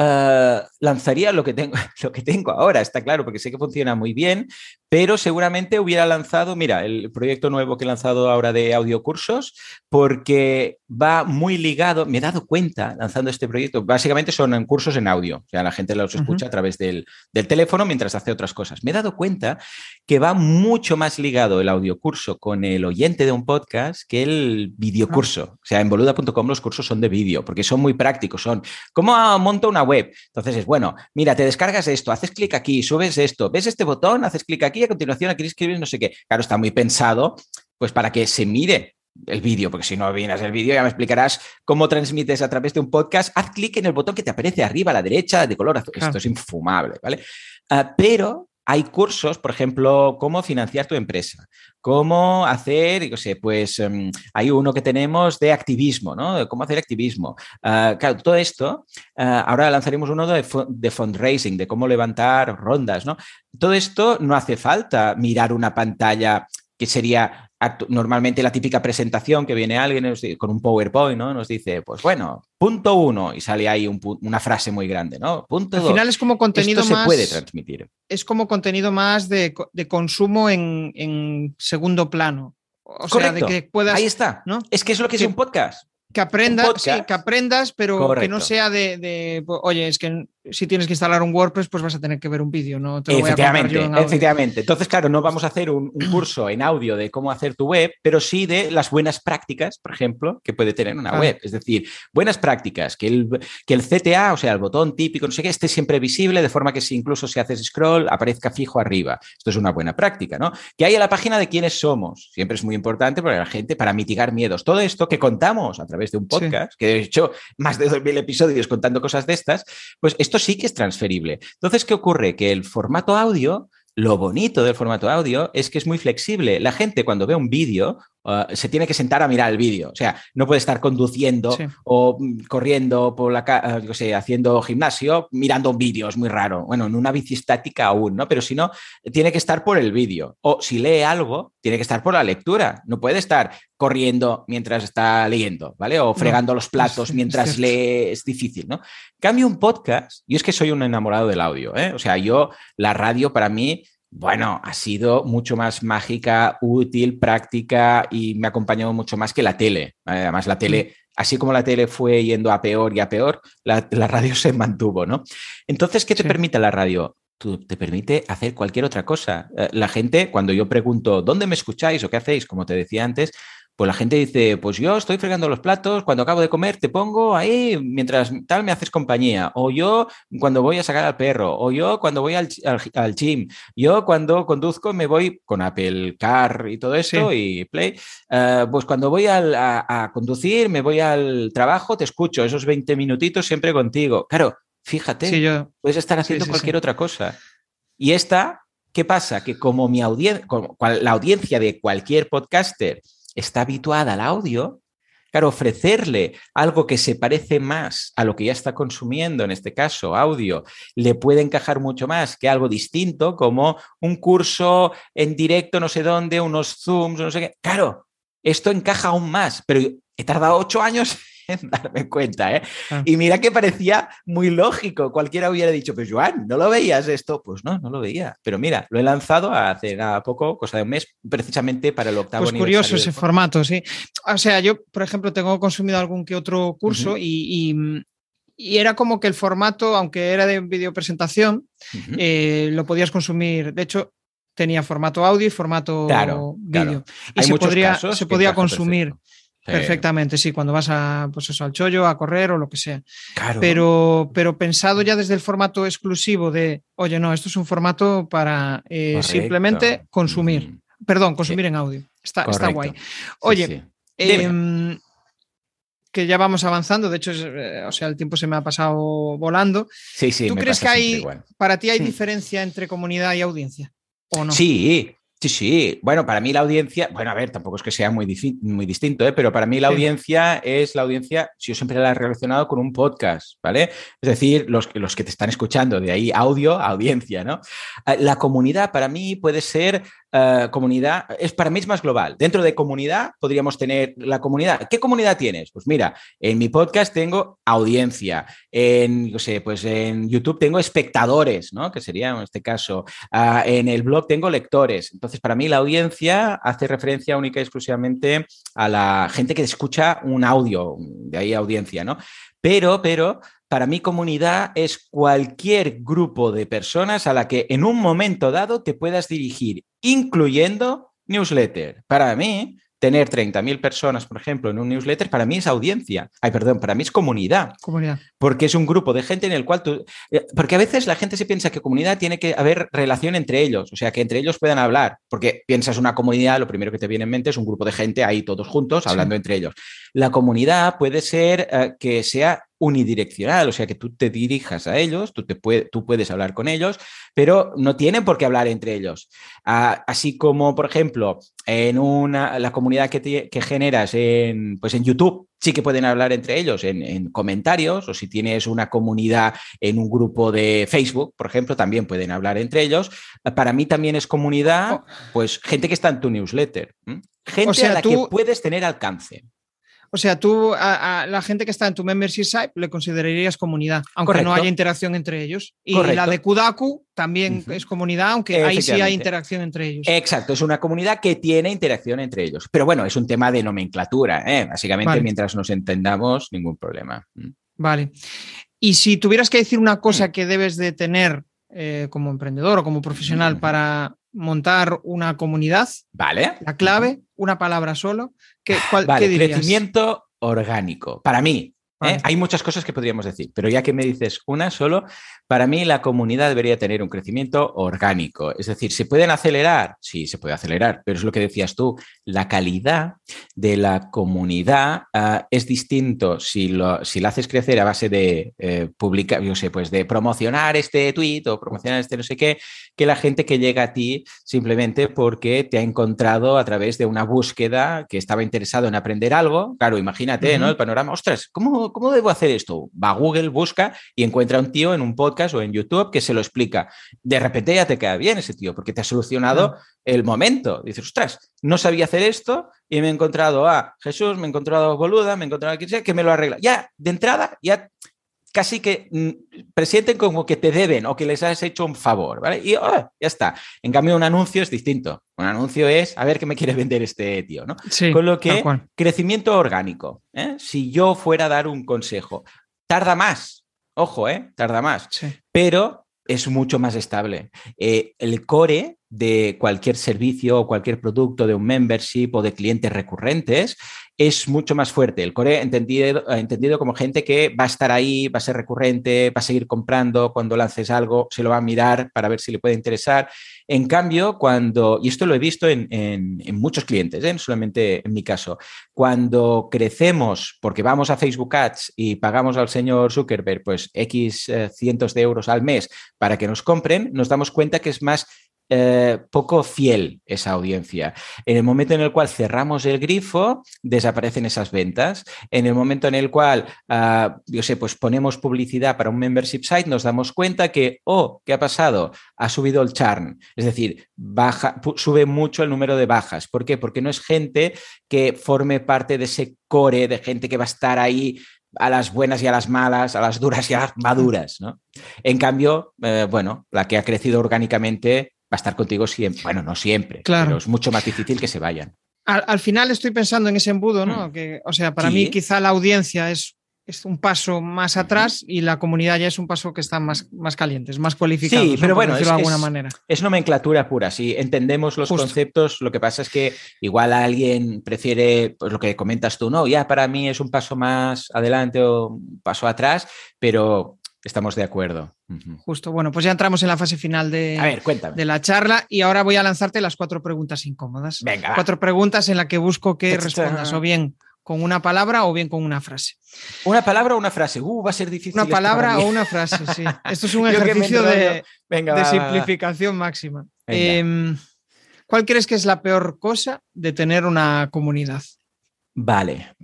eh, lanzaría lo que, tengo, lo que tengo ahora, está claro, porque sé que funciona muy bien, pero seguramente hubiera lanzado, mira, el proyecto nuevo que he lanzado ahora de audiocursos, porque va muy ligado, me he dado cuenta lanzando este proyecto, básicamente son cursos en audio, o sea, la gente los escucha a través del, teléfono mientras hace otras cosas. Me he dado cuenta que va mucho más ligado el audiocurso con el oyente de un podcast que el videocurso. O sea, en boluda.com los cursos son de vídeo, porque son muy prácticos, son, ¿cómo monto una web? Entonces es, bueno, mira, te descargas esto, haces clic aquí, subes esto, ves este botón, haces clic aquí y a continuación aquí escribes no sé qué. Claro, está muy pensado pues para que se mire el vídeo, porque si no vienes el vídeo ya me explicarás cómo transmites a través de un podcast. Haz clic en el botón que te aparece arriba a la derecha de color azul. Esto es infumable, ¿vale? Ah, pero hay cursos, por ejemplo, cómo financiar tu empresa, cómo hacer, yo sé, pues em, hay uno que tenemos de activismo, ¿no? cómo hacer activismo. Ah, claro, todo esto, ah, ahora lanzaremos uno de, de, fundraising, de cómo levantar rondas, ¿no? Todo esto no hace falta mirar una pantalla que sería normalmente la típica presentación que viene alguien con un PowerPoint, ¿no? Nos dice, pues bueno, punto uno, y sale ahí una frase muy grande, ¿no? Punto Al final es como contenido más. se puede transmitir. Es como contenido más de, consumo en, segundo plano. O sea, de que puedas. Ahí está. ¿no? Es que es lo que, es un podcast. Que aprendas, que aprendas, pero que no sea de, oye, es que si tienes que instalar un WordPress, pues vas a tener que ver un vídeo, ¿no? efectivamente, efectivamente. Entonces, claro, no vamos a hacer un, curso en audio de cómo hacer tu web, pero sí de las buenas prácticas, por ejemplo, que puede tener una web. Es decir, buenas prácticas, que el, que el CTA, o sea, el botón típico, no sé qué, esté siempre visible, de forma que si incluso si haces scroll, aparezca fijo arriba. Esto es una buena práctica, ¿no? Que haya la página de quiénes somos. Siempre es muy importante para la gente, para mitigar miedos. Todo esto que contamos a través de un podcast, que he hecho más de 2.000 episodios contando cosas de estas, pues esto sí que es transferible. Entonces, ¿qué ocurre? Que el formato audio lo bonito del formato audio es que es muy flexible. La gente cuando ve un vídeo uh, se tiene que sentar a mirar el vídeo. O sea, no puede estar conduciendo o mm, corriendo por la calle, uh, haciendo gimnasio, mirando un vídeo. Es muy raro. Bueno, en una bici estática aún, ¿no? Pero si no, tiene que estar por el vídeo. O si lee algo, tiene que estar por la lectura. No puede estar corriendo mientras está leyendo, ¿vale? O fregando los platos mientras lee. Es difícil, ¿no? Cambio un podcast. Yo es que soy un enamorado del audio, ¿eh? O sea, yo, la radio para mí bueno, ha sido mucho más mágica, útil, práctica y me ha acompañado mucho más que la tele. Además, la tele, mm. así como la tele fue yendo a peor y a peor, la, radio se mantuvo, ¿no? Entonces, ¿qué te permite la radio? te permite hacer cualquier otra cosa. Eh, la gente, cuando yo pregunto, ¿dónde me escucháis o qué hacéis? Como te decía antes, pues la gente dice, pues yo estoy fregando los platos, cuando acabo de comer te pongo ahí, mientras tal me haces compañía, o yo cuando voy a sacar al perro, o yo cuando voy al, al, gym, yo cuando conduzco me voy con Apple Car y todo eso y Play, eh, pues cuando voy a, conducir, me voy al trabajo, te escucho esos 20 minutitos siempre contigo. Claro, fíjate, puedes estar haciendo cualquier otra cosa. Y esta, ¿qué pasa? Que como mi audiencia, la audiencia de cualquier podcaster, está habituada al audio, Claro, ofrecerle algo que se parece más a lo que ya está consumiendo, en este caso audio, le puede encajar mucho más que algo distinto como un curso en directo, no sé dónde, unos Zooms, no sé qué. Claro, esto encaja aún más, pero he tardado ocho años darme cuenta, ¿eh? Ah. Y mira que parecía muy lógico. Cualquiera hubiera dicho, pues Joan, ¿no lo veías esto? Pues no, no lo veía. Pero mira, lo he lanzado hace nada poco, cosa de un mes, precisamente para el octavo Pues curioso ese formato, sí. O sea, yo, por ejemplo, tengo consumido algún que otro curso y, era como que el formato, aunque era de videopresentación, eh, lo podías consumir. De hecho, tenía formato audio y formato vídeo. Y se, podría, se podía consumir. Perfectamente, sí, cuando vas a, pues eso, al chollo, a correr o lo que sea. Pero, pero pensado ya desde el formato exclusivo de, oye, no, esto es un formato para eh, simplemente consumir. Perdón, consumir en audio. Está, está guay. Oye, em, que ya vamos avanzando, de hecho, eh, o sea, el tiempo se me ha pasado volando. Sí, sí. ¿Tú crees que hay, para ti hay hmm. diferencia entre comunidad y audiencia? ¿O no? Sí, Sí, sí. Bueno, para mí la audiencia, bueno, a ver, tampoco es que sea muy, muy distinto, ¿eh? pero para mí la audiencia es la audiencia, si yo siempre la he relacionado con un podcast, ¿vale? Es decir, los, los que te están escuchando, de ahí audio, audiencia, ¿no? Eh, la comunidad para mí puede ser eh, comunidad, es para mí es más global. Dentro de comunidad podríamos tener la comunidad. ¿Qué comunidad tienes? Pues mira, en mi podcast tengo audiencia, en, no sé, pues en YouTube tengo espectadores, ¿no? Que sería en este caso, ah, en el blog tengo lectores. Entonces, para mí la audiencia hace referencia única y exclusivamente a la gente que escucha un audio, de ahí audiencia, ¿no? Pero, pero, para mi comunidad es cualquier grupo de personas a la que en un momento dado te puedas dirigir, incluyendo newsletter. Para mí, tener 30.000 personas, por ejemplo, en un newsletter, para mí es audiencia. Ay, perdón, para mí es comunidad. Comunidad. Porque es un grupo de gente en el cual tú... Eh, porque a veces la gente se piensa que comunidad tiene que haber relación entre ellos, o sea, que entre ellos puedan hablar. Porque piensas una comunidad, lo primero que te viene en mente es un grupo de gente ahí todos juntos hablando entre ellos. La comunidad puede ser eh, que sea unidireccional, o sea, que tú te dirijas a ellos, tú, te tú puedes hablar con ellos, pero no tienen por qué hablar entre ellos. Ah, así como, por ejemplo, en una, la comunidad que, que, generas en, pues en YouTube, sí que pueden hablar entre ellos en, en, comentarios, o si tienes una comunidad en un grupo de Facebook, por ejemplo, también pueden hablar entre ellos. Para mí también es comunidad, oh. pues gente que está en tu newsletter, gente a la que puedes tener alcance. O sea, tú a, la gente que está en tu membership site le considerarías comunidad, aunque no haya interacción entre ellos. Y la de Kudaku también es comunidad, aunque ahí sí hay interacción entre ellos. Exacto, es una comunidad que tiene interacción entre ellos. Pero bueno, es un tema de nomenclatura. ¿eh? Básicamente, mientras nos entendamos, ningún problema. Mm. Vale. Y si tuvieras que decir una cosa mm. que debes de tener eh, como emprendedor o como profesional para montar una comunidad. Vale. La clave, una palabra solo. ¿qué, cuál, vale, crecimiento orgánico. Para mí, ¿eh? hay muchas cosas que podríamos decir, pero ya que me dices una solo, para mí la comunidad debería tener un crecimiento orgánico. Es decir, ¿se pueden acelerar? Sí, se puede acelerar, pero es lo que decías tú, la calidad de la comunidad ah, es distinto si, lo, si la haces crecer a base de eh, publicar, yo sé, pues de promocionar este tweet o promocionar este no sé qué, que la gente que llega a ti simplemente porque te ha encontrado a través de una búsqueda que estaba interesado en aprender algo. Claro, imagínate, ¿no? El panorama, ostras, ¿cómo, ¿cómo debo hacer esto? Va a Google, busca y encuentra un tío en un podcast o en YouTube que se lo explica. De repente ya te queda bien ese tío porque te ha solucionado el momento. Dices, ostras, no sabía hacer esto y me he encontrado a Jesús, me he encontrado a Boluda, me he encontrado a quien sea que me lo arregla. Ya, de entrada, ya casi que mm, presenten como que te deben o que les has hecho un favor, ¿vale? Y oh, ya está. En cambio, un anuncio es distinto. Un anuncio es a ver qué me quiere vender este tío, ¿no? Con lo que, crecimiento orgánico. ¿eh? Si yo fuera a dar un consejo, tarda más, Ojo, ¿eh? Tarda más. Pero es mucho más estable. Eh, el core de cualquier servicio o cualquier producto de un membership o de clientes recurrentes es mucho más fuerte. El core entendido, entendido como gente que va a estar ahí, va a ser recurrente, va a seguir comprando cuando lances algo, se lo va a mirar para ver si le puede interesar. En cambio, cuando, y esto lo he visto en, muchos clientes, ¿eh? solamente en mi caso, cuando crecemos porque vamos a Facebook Ads y pagamos al señor Zuckerberg pues X eh, cientos de euros al mes para que nos compren, nos damos cuenta que es más eh, poco fiel esa audiencia. En el momento en el cual cerramos el grifo, desaparecen esas ventas. En el momento en el cual, ah, yo sé, pues ponemos publicidad para un membership site, nos damos cuenta que, oh, ¿qué ha pasado? Ha subido el churn, es decir, baja, sube mucho el número de bajas. ¿Por qué? Porque no es gente que forme parte de ese core de gente que va a estar ahí a las buenas y a las malas, a las duras y a las maduras, ¿no? En cambio, eh, bueno, la que ha crecido orgánicamente va a estar contigo siempre. Bueno, no siempre, claro. pero es mucho más difícil que se vayan. Al, final estoy pensando en ese embudo, ¿no? Mm. Que, o sea, para mí quizá la audiencia es, es un paso más atrás y la comunidad ya es un paso que está más, más caliente, es más cualificado. Sí, pero bueno, es, de alguna manera. es nomenclatura pura. Si entendemos los conceptos, lo que pasa es que igual alguien prefiere pues, lo que comentas tú, no, ya para mí es un paso más adelante o un paso atrás, pero Estamos de acuerdo. Justo, bueno, pues ya entramos en la fase final de, de la charla y ahora voy a lanzarte las cuatro preguntas incómodas. Venga. Cuatro preguntas en las que busco que respondas o bien con una palabra o bien con una frase. Una palabra o una frase. Uh, va a ser difícil. Una palabra o una frase, sí. Esto es un ejercicio de, simplificación máxima. Em, ¿Cuál crees que es la peor cosa de tener una comunidad? Vale.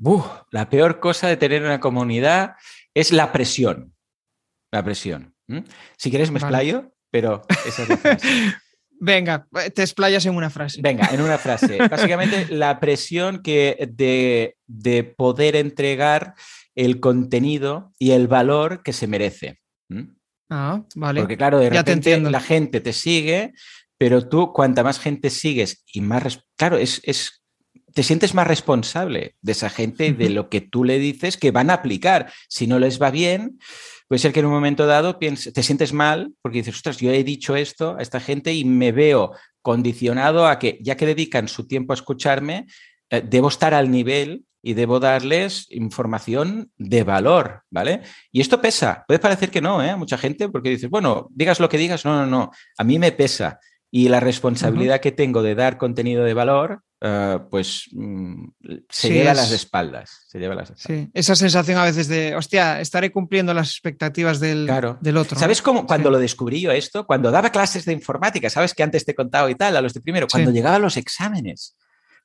la peor cosa de tener una comunidad es la presión la presión. Si quieres me explayo, pero esa es la frase. Venga, te explayas en una frase. Venga, en una frase. Básicamente la presión que de, poder entregar el contenido y el valor que se merece. Ah, vale. Porque claro, de repente la gente te sigue, pero tú cuanta más gente sigues y más... Claro, es, es te sientes más responsable de esa gente y de lo que tú le dices que van a aplicar. Si no les va bien, Puede ser que en un momento dado te sientes mal porque dices, ostras, yo he dicho esto a esta gente y me veo condicionado a que, ya que dedican su tiempo a escucharme, eh, debo estar al nivel y debo darles información de valor, ¿vale? Y esto pesa. Puede parecer que no, ¿eh? Mucha gente, porque dices, bueno, digas lo que digas, no, no, no, a mí me pesa. Y la responsabilidad que tengo de dar contenido de valor eh, pues mm, se lleva las espaldas. Se lleva las Sí, esa sensación a veces de, hostia, estaré cumpliendo las expectativas del, del otro. ¿Sabes cómo cuando lo descubrí yo esto? Cuando daba clases de informática, ¿sabes que antes te he contado y tal, a los de primero? Cuando llegaban los exámenes.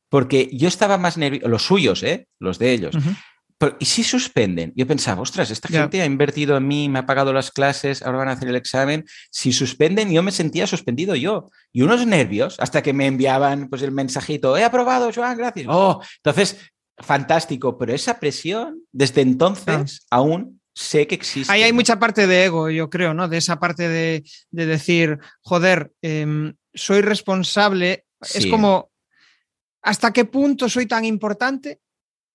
Porque yo estaba más nervioso, los suyos, ¿eh? los de ellos. ¿Y si suspenden? Yo pensaba, ostras, esta gente ha invertido en mí, me ha pagado las clases, ahora van a hacer el examen. Si suspenden, yo me sentía suspendido yo. Y unos nervios, hasta que me enviaban pues, el mensajito, he aprobado, Joan, gracias. Oh, entonces, fantástico. Pero esa presión, desde entonces, aún sé que existe. Ahí hay mucha parte de ego, yo creo, ¿no? De esa parte de, decir, joder, em, soy responsable. Es como, ¿hasta qué punto soy tan importante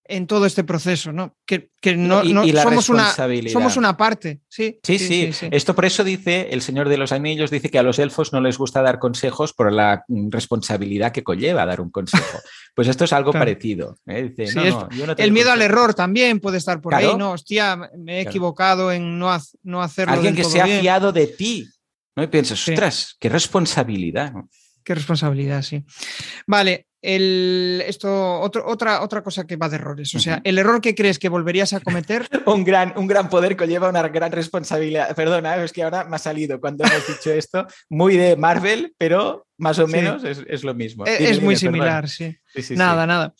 en todo este proceso, ¿no? Que, no, somos, una, somos una parte, ¿sí? Sí, sí Esto por eso dice el Señor de los Anillos, dice que a los elfos no les gusta dar consejos por la responsabilidad que conlleva dar un consejo. Pues esto es algo parecido. ¿eh? el miedo al error también puede estar por ahí, ¿no? Hostia, me he equivocado en no, no hacerlo. Alguien que se ha fiado de ti, ¿no? Y piensas, ostras, qué responsabilidad. Qué responsabilidad, sí. Vale, el, esto, otra, otra cosa que va de errores. O sea, el error que crees que volverías a cometer. un, gran, un gran poder conlleva una gran responsabilidad. Perdona, es que ahora me ha salido cuando hemos dicho esto, muy de Marvel, pero más o menos es, lo mismo. E, es, muy similar, sí. Nada, nada.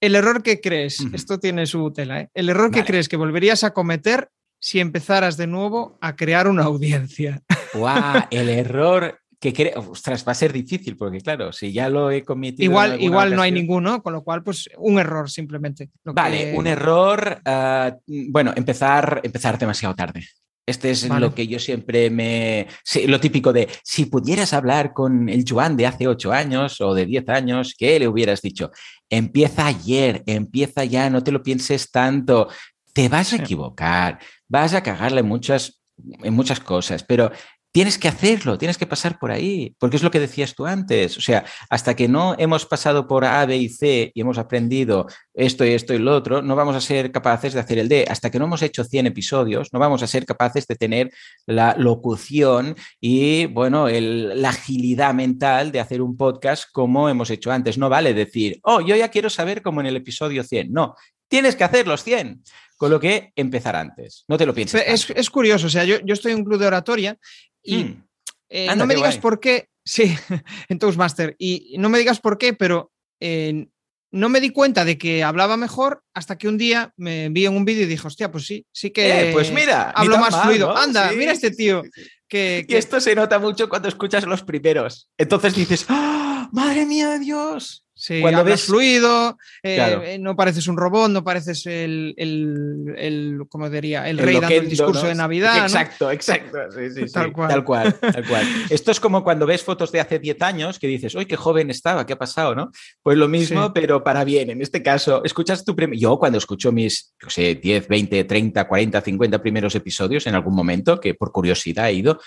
El error que crees, esto tiene su tela, ¿eh? el error que crees que volverías a cometer si empezaras de nuevo a crear una audiencia. ¡Guau! El error que ostras, va a ser difícil, porque claro, si ya lo he cometido. Igual, igual no hay ninguno, con lo cual, pues un error simplemente. Vale, un error. Ah, bueno, empezar, empezar demasiado tarde. Este es lo que yo siempre me. lo típico de si pudieras hablar con el Joan de hace ocho años o de diez años, ¿qué le hubieras dicho? Empieza ayer, empieza ya, no te lo pienses tanto. Te vas a equivocar, vas a cagarle muchas, en muchas cosas, pero Tienes que hacerlo, tienes que pasar por ahí, porque es lo que decías tú antes. O sea, hasta que no hemos pasado por A, B y C y hemos aprendido esto y esto y lo otro, no vamos a ser capaces de hacer el D. Hasta que no hemos hecho 100 episodios, no vamos a ser capaces de tener la locución y, bueno, la agilidad mental de hacer un podcast como hemos hecho antes. No vale decir, oh, yo ya quiero saber como en el episodio 100. No, tienes que hacer los 100. Con lo que empezar antes. No te lo pienses. Es, curioso, o sea, yo, yo, estoy en un club de oratoria y mm. eh, no me digas por qué Sí, en Toastmaster. Y no me digas por qué, pero eh, no me di cuenta de que hablaba mejor hasta que un día me envié un vídeo y dije, hostia, pues sí, sí que. Eh, pues mira, hablo más fluido. Anda, mira este tío. Que, Y esto se nota mucho cuando escuchas los primeros. Entonces dices, ¡Ah! ¡Madre mía de Dios! Sí, Cuando ves- fluido, eh, Claro. eh, no pareces un robot, no pareces el, el, el ¿cómo diría? El, El rey dando el discurso ¿no? de Navidad. ¿no? Exacto, exacto. Sí, sí, sí. Tal cual. Tal cual, tal cual. Esto es como cuando ves fotos de hace 10 años que dices, ¡uy, qué joven estaba! ¿Qué ha pasado? ¿no? Pues lo mismo, pero para bien. En este caso, escuchas tu primer. Yo, cuando escucho mis, no sé, 10, 20, 30, 40, 50 primeros episodios en algún momento, que por curiosidad he ido,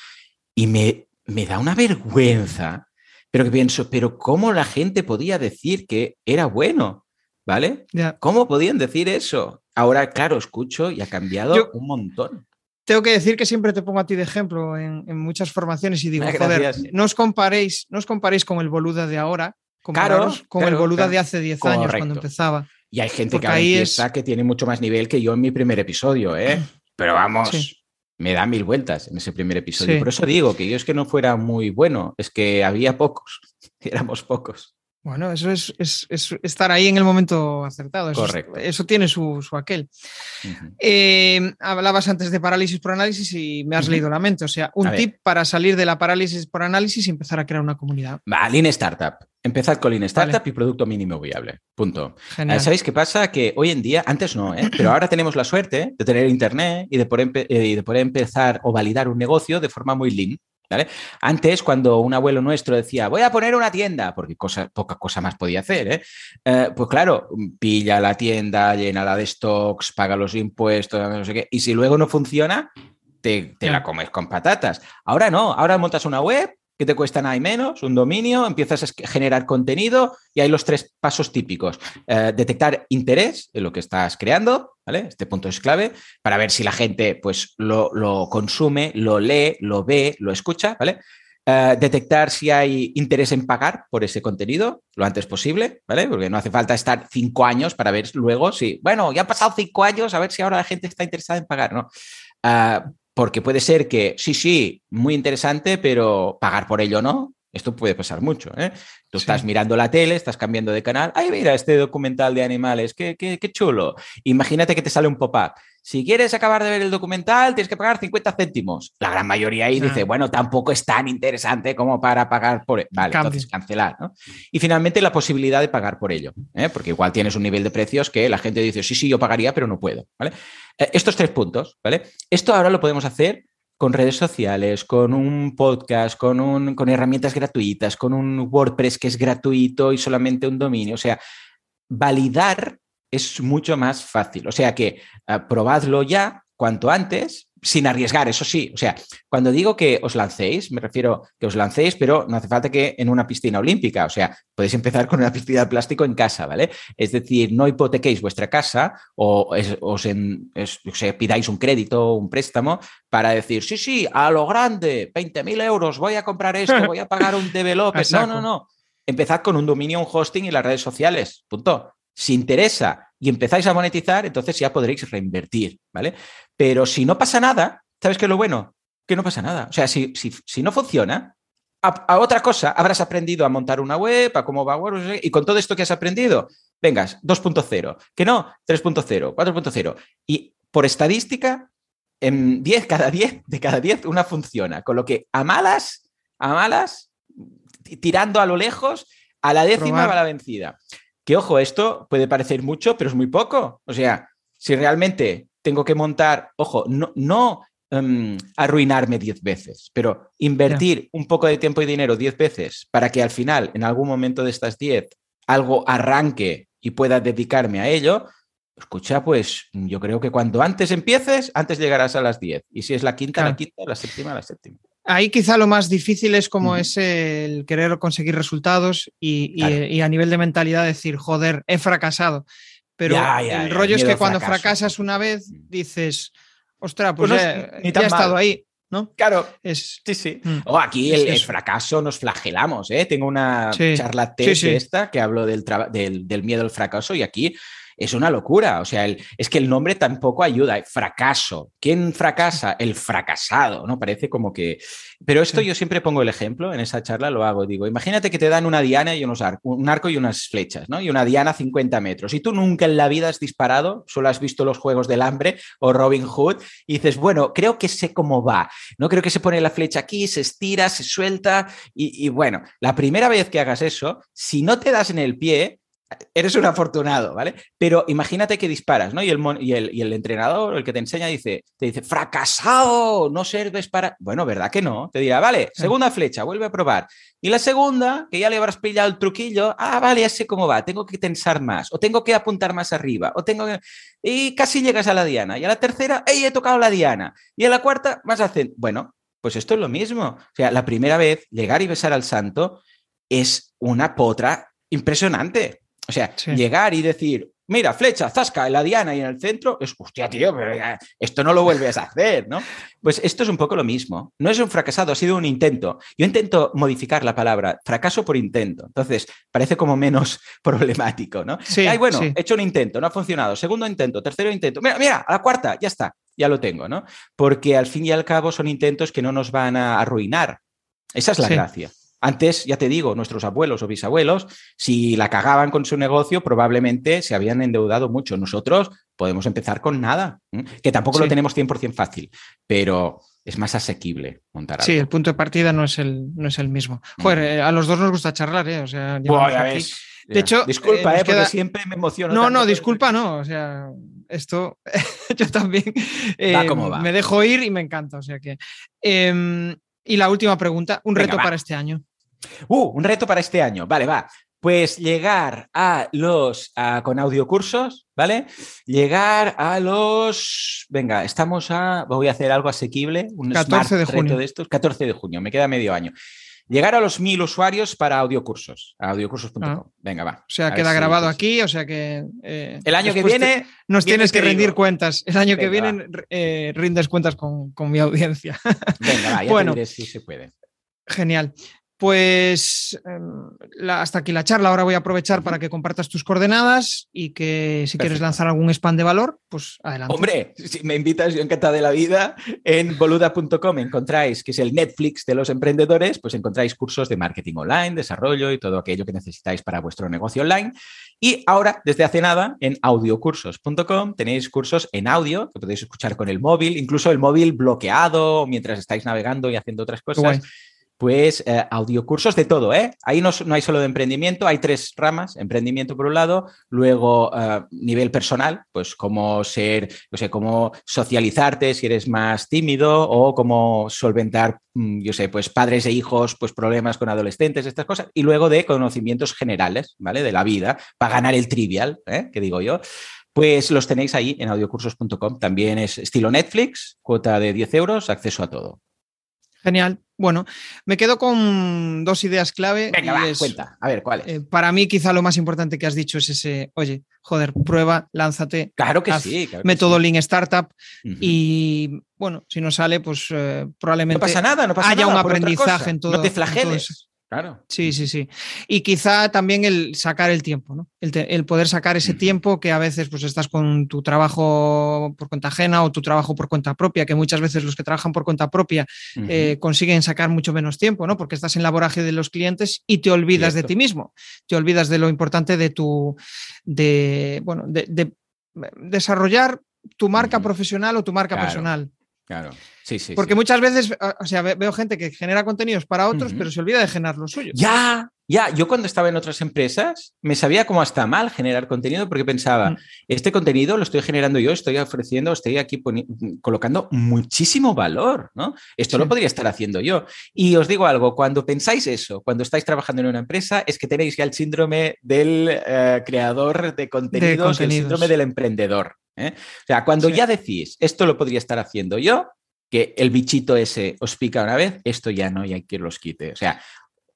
y me, me da una vergüenza, pero que pienso, ¿pero cómo la gente podía decir que era bueno? ¿Vale? ¿Cómo podían decir eso? Ahora, claro, escucho y ha cambiado Yo- un montón. Tengo que decir que siempre te pongo a ti de ejemplo en, en muchas formaciones y digo, joder, no os comparéis, no os comparéis con el boluda de ahora, Claro, con el boluda claro. de hace 10 años cuando empezaba. Y hay gente Porque que ahí empieza que tiene mucho más nivel que yo en mi primer episodio, ¿eh? Pero vamos, Sí. Me da mil vueltas en ese primer episodio. Sí. Por eso digo que yo es que no fuera muy bueno, es que había pocos, éramos pocos. Bueno, eso es, es- es estar ahí en el momento acertado. Eso, es- Correcto. eso tiene su, su aquel. Eh, hablabas antes de parálisis por análisis y me has leído la mente. O sea, un A ver. tip para salir de la parálisis por análisis y empezar a crear una comunidad. Va, Lean Startup. Empezad con Lean Startup Vale. y producto mínimo viable. Punto. Genial. Eh, ¿Sabéis qué pasa? Que hoy en día, antes no, ¿eh? pero ahora tenemos la suerte de tener internet y de poder, eh, y de poder empezar o validar un negocio de forma muy lean. ¿Vale? Antes, cuando un abuelo nuestro decía, voy a poner una tienda, porque cosa, poca cosa más podía hacer, ¿eh? Eh, pues claro, pilla la tienda, llénala de stocks, paga los impuestos, no sé qué, y si luego no funciona, te, te la comes con patatas. Ahora no, ahora montas una web que te cuesta nada menos, un dominio, empiezas a generar contenido y hay los tres pasos típicos. Eh, detectar interés en lo que estás creando, ¿vale? Este punto es clave para ver si la gente pues lo, consume, lo lee, lo ve, lo escucha, ¿vale? Eh, detectar si hay interés en pagar por ese contenido lo antes posible, ¿vale? Porque no hace falta estar cinco años para ver luego si, bueno, ya han pasado cinco años, a ver si ahora la gente está interesada en pagar, ¿no? Ah, porque puede ser que, sí, sí, muy interesante, pero pagar por ello no. Esto puede pasar mucho. ¿eh? Tú Sí. estás mirando la tele, estás cambiando de canal. Ay, mira, este documental de animales, qué, qué, qué chulo. Imagínate que te sale un pop-up. Si quieres acabar de ver el documental, tienes que pagar 50 céntimos. La gran mayoría ahí dice, bueno, tampoco es tan interesante como para pagar por... Vale, Cambio. entonces cancelar. ¿no? Y finalmente la posibilidad de pagar por ello. ¿eh? Porque igual tienes un nivel de precios que la gente dice, sí, sí, yo pagaría, pero no puedo. ¿vale? Eh, estos tres puntos, ¿vale? Esto ahora lo podemos hacer con redes sociales, con un podcast, con, un, con herramientas gratuitas, con un WordPress que es gratuito y solamente un dominio. O sea, validar es mucho más fácil. O sea que eh, probadlo ya cuanto antes, sin arriesgar, eso sí. O sea, cuando digo que os lancéis, me refiero que os lancéis, pero no hace falta que en una piscina olímpica. O sea, podéis empezar con una piscina de plástico en casa, ¿vale? Es decir, no hipotequéis vuestra casa o es- os, en- es- o sea, pidáis un crédito o un préstamo para decir, sí, sí, a lo grande, 20.000 euros, voy a comprar esto, voy a pagar un developer. No, no, no. Empezad con un dominio, un hosting y las redes sociales. Punto. Si interesa y empezáis a monetizar, entonces ya podréis reinvertir, ¿vale? Pero si no pasa nada, ¿sabes qué es lo bueno? Que no pasa nada. O sea, si, si, si no funciona, a, a otra cosa habrás aprendido a montar una web, a cómo va web, y con todo esto que has aprendido, vengas, 2.0, que no, 3.0, 4.0. Y por estadística, en 10, cada 10, de cada 10, una funciona. Con lo que a malas, a malas, tirando a lo lejos, a la décima Probar. va la vencida. Que ojo, esto puede parecer mucho, pero es muy poco. O sea, si realmente tengo que montar, ojo, no, no em, arruinarme 10 veces, pero invertir un poco de tiempo y dinero 10 veces para que al final, en algún momento de estas 10, algo arranque y pueda dedicarme a ello, escucha, pues yo creo que cuanto antes empieces, antes llegarás a las 10. Y si es la quinta, Claro. la quinta, la séptima, la séptima. Ahí quizá lo más difícil es como es el querer conseguir resultados y, y- Claro. y a nivel de mentalidad decir, joder, he fracasado. Pero Ya, ya, el ya, rollo es que cuando fracaso. fracasas una vez, Mm. dices, ostras, pues, Pues no ya, tan he estado ahí, ¿no? Claro, Es, Sí, sí. Mm. O aquí el, fracaso nos flagelamos, ¿eh? Tengo una Sí, charla TED sí. esta que hablo del, del, del miedo al fracaso y aquí es una locura. O sea, es que el nombre tampoco ayuda. Fracaso. ¿Quién fracasa? El fracasado, ¿no? Parece como que... Pero esto yo siempre pongo el ejemplo, en esa charla lo hago, digo, imagínate que te dan una diana y unos arcos, un arco y unas flechas, ¿no? Y una diana a 50 metros. Y tú nunca en la vida has disparado, solo has visto los Juegos del Hambre o Robin Hood, y dices, bueno, creo que sé cómo va, ¿no? Creo que se pone la flecha aquí, se estira, se suelta, y, y bueno, la primera vez que hagas eso, si no te das en el pie, eres un afortunado, ¿vale? Pero imagínate que disparas, ¿no? Y el, y el, y el entrenador, el que te enseña, dice, te dice, fracasado, no sirves para... Bueno, ¿verdad que no? Te dirá, vale, segunda flecha, vuelve a probar. Y la segunda, que ya le habrás pillado el truquillo, ah, vale, ya sé cómo va, tengo que tensar más, o tengo que apuntar más arriba, o tengo que... Y casi llegas a la diana. Y a la tercera, ¡ey, he tocado la diana! Y a la cuarta, más hacen... Bueno, pues esto es lo mismo. O sea, la primera vez, llegar y besar al santo es una potra impresionante. O sea, llegar y decir, mira, flecha, zasca en la diana y en el centro, es, hostia, tío, pero esto no lo vuelves a hacer, ¿no? Pues esto es un poco lo mismo. No es un fracasado, ha sido un intento. Yo intento modificar la palabra fracaso por intento. Entonces, parece como menos problemático, ¿no? Sí, Ay, bueno, he hecho un intento, no ha funcionado. Segundo intento, tercero intento. Mira, mira, a la cuarta, ya está, ya lo tengo, ¿no? Porque al fin y al cabo son intentos que no nos van a arruinar. Esa es la gracia. Antes, ya te digo, nuestros abuelos o bisabuelos, si la cagaban con su negocio, probablemente se habían endeudado mucho. Nosotros podemos empezar con nada, que tampoco lo tenemos 100% fácil, pero es más asequible montar algo. Sí, el punto de partida no es el, no es el mismo. Joder, eh, a los dos nos gusta charlar, ¿eh? O sea, De hecho, disculpa, eh, porque siempre me emociono. No, no, disculpa, no. O sea, esto yo también eh, me dejo ir y me encanta. O sea que. Em, y la última pregunta, un reto para este año. Uh, un reto para este año. Vale, va. Pues llegar a los con audiocursos, ¿vale? Llegar a los. Venga, estamos a. Voy a hacer algo asequible. Un 14 de junio. de estos. 14 de junio, me queda medio año. Llegar a los mil usuarios para audiocursos, a audiocursos.com. Ah. Venga, va. O sea, queda grabado aquí, o sea que. Eh, el año que viene. nos tienes que rendir cuentas. El año que viene eh, rindes cuentas con, mi audiencia. Venga, va, ya bueno, te si se puede. Genial. Pues em, hasta aquí la charla. Ahora voy a aprovechar para que compartas tus coordenadas y que si quieres lanzar algún spam de valor, pues adelante. Hombre, si me invitas, yo encantada de la vida. En boluda.com encontráis, que es el Netflix de los emprendedores, pues encontráis cursos de marketing online, desarrollo y todo aquello que necesitáis para vuestro negocio online. Y ahora, desde hace nada, en audiocursos.com tenéis cursos en audio que podéis escuchar con el móvil, incluso el móvil bloqueado mientras estáis navegando y haciendo otras cosas pues eh, audiocursos de todo, ¿eh? Ahí no, hay solo de emprendimiento, hay tres ramas, emprendimiento por un lado, luego eh, nivel personal, pues cómo ser, no sé, cómo socializarte si eres más tímido o cómo solventar, mm, yo sé, pues padres e hijos, pues problemas con adolescentes, estas cosas, y luego de conocimientos generales, ¿vale? De la vida, para ganar el trivial, ¿eh? Que digo yo. Pues los tenéis ahí en audiocursos.com. También es estilo Netflix, cuota de 10 euros, acceso a todo. Genial. Bueno, me quedo con dos ideas clave. Venga, va, cuenta. A ver, ¿cuáles? Eh, para mí, quizá lo más importante que has dicho es ese, oye, joder, prueba, lánzate. Claro que sí. método Lean Startup. Y bueno, si no sale, pues eh, probablemente no pasa nada, no pasa haya un aprendizaje en todo. No te flageles. Claro. Sí, sí, sí. Y quizá también el sacar el tiempo, ¿no? El, poder sacar ese tiempo que a veces pues estás con tu trabajo por cuenta ajena o tu trabajo por cuenta propia, que muchas veces los que trabajan por cuenta propia eh, consiguen sacar mucho menos tiempo, ¿no? Porque estás en la voraje de los clientes y te olvidas de ti mismo. Te olvidas de lo importante de tu, de, bueno, de, desarrollar tu marca profesional o tu marca personal. Claro. Sí, sí. Porque muchas veces, o sea, veo gente que genera contenidos para otros, pero se olvida de generar los suyos. Ya, ya. Yo cuando estaba en otras empresas me sabía cómo hasta mal generar contenido porque pensaba, mm. este contenido lo estoy generando yo, estoy ofreciendo, estoy aquí colocando muchísimo valor, ¿no? Esto lo podría estar haciendo yo. Y os digo algo, cuando pensáis eso, cuando estáis trabajando en una empresa, es que tenéis ya el síndrome del eh, creador de contenidos, el síndrome del emprendedor. ¿eh? O sea, cuando ya decís, esto lo podría estar haciendo yo, que el bichito ese os pica una vez, esto ya no hay quien los quite. O sea,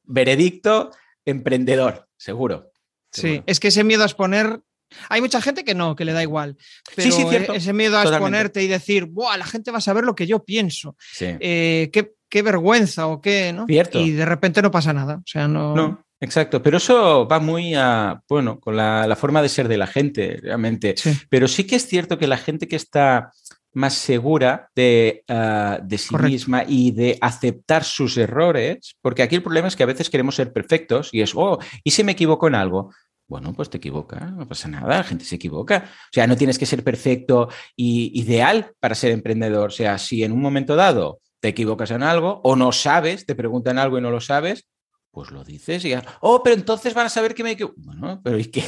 veredicto, emprendedor, seguro. Sí, es que ese miedo a exponer. Hay mucha gente que no, que le da igual. Pero ese miedo a exponerte y decir, ¡buah! La gente va a saber lo que yo pienso. Eh, que qué vergüenza o qué, ¿no? Cierto. Y de repente no pasa nada. O sea, no. No, exacto. Pero eso va muy a, bueno, con la, la forma de ser de la gente, realmente. Sí. Pero sí que es cierto que la gente que está más segura de, uh, de sí Correcto. misma y de aceptar sus errores, porque aquí el problema es que a veces queremos ser perfectos y es, oh, ¿y si me equivoco en algo? Bueno, pues te equivocas, no pasa nada, la gente se equivoca. O sea, no tienes que ser perfecto y ideal para ser emprendedor. O sea, si en un momento dado te equivocas en algo o no sabes, te preguntan algo y no lo sabes, pues lo dices y ya, oh, pero entonces van a saber que me equivoco. Bueno, pero ¿y qué?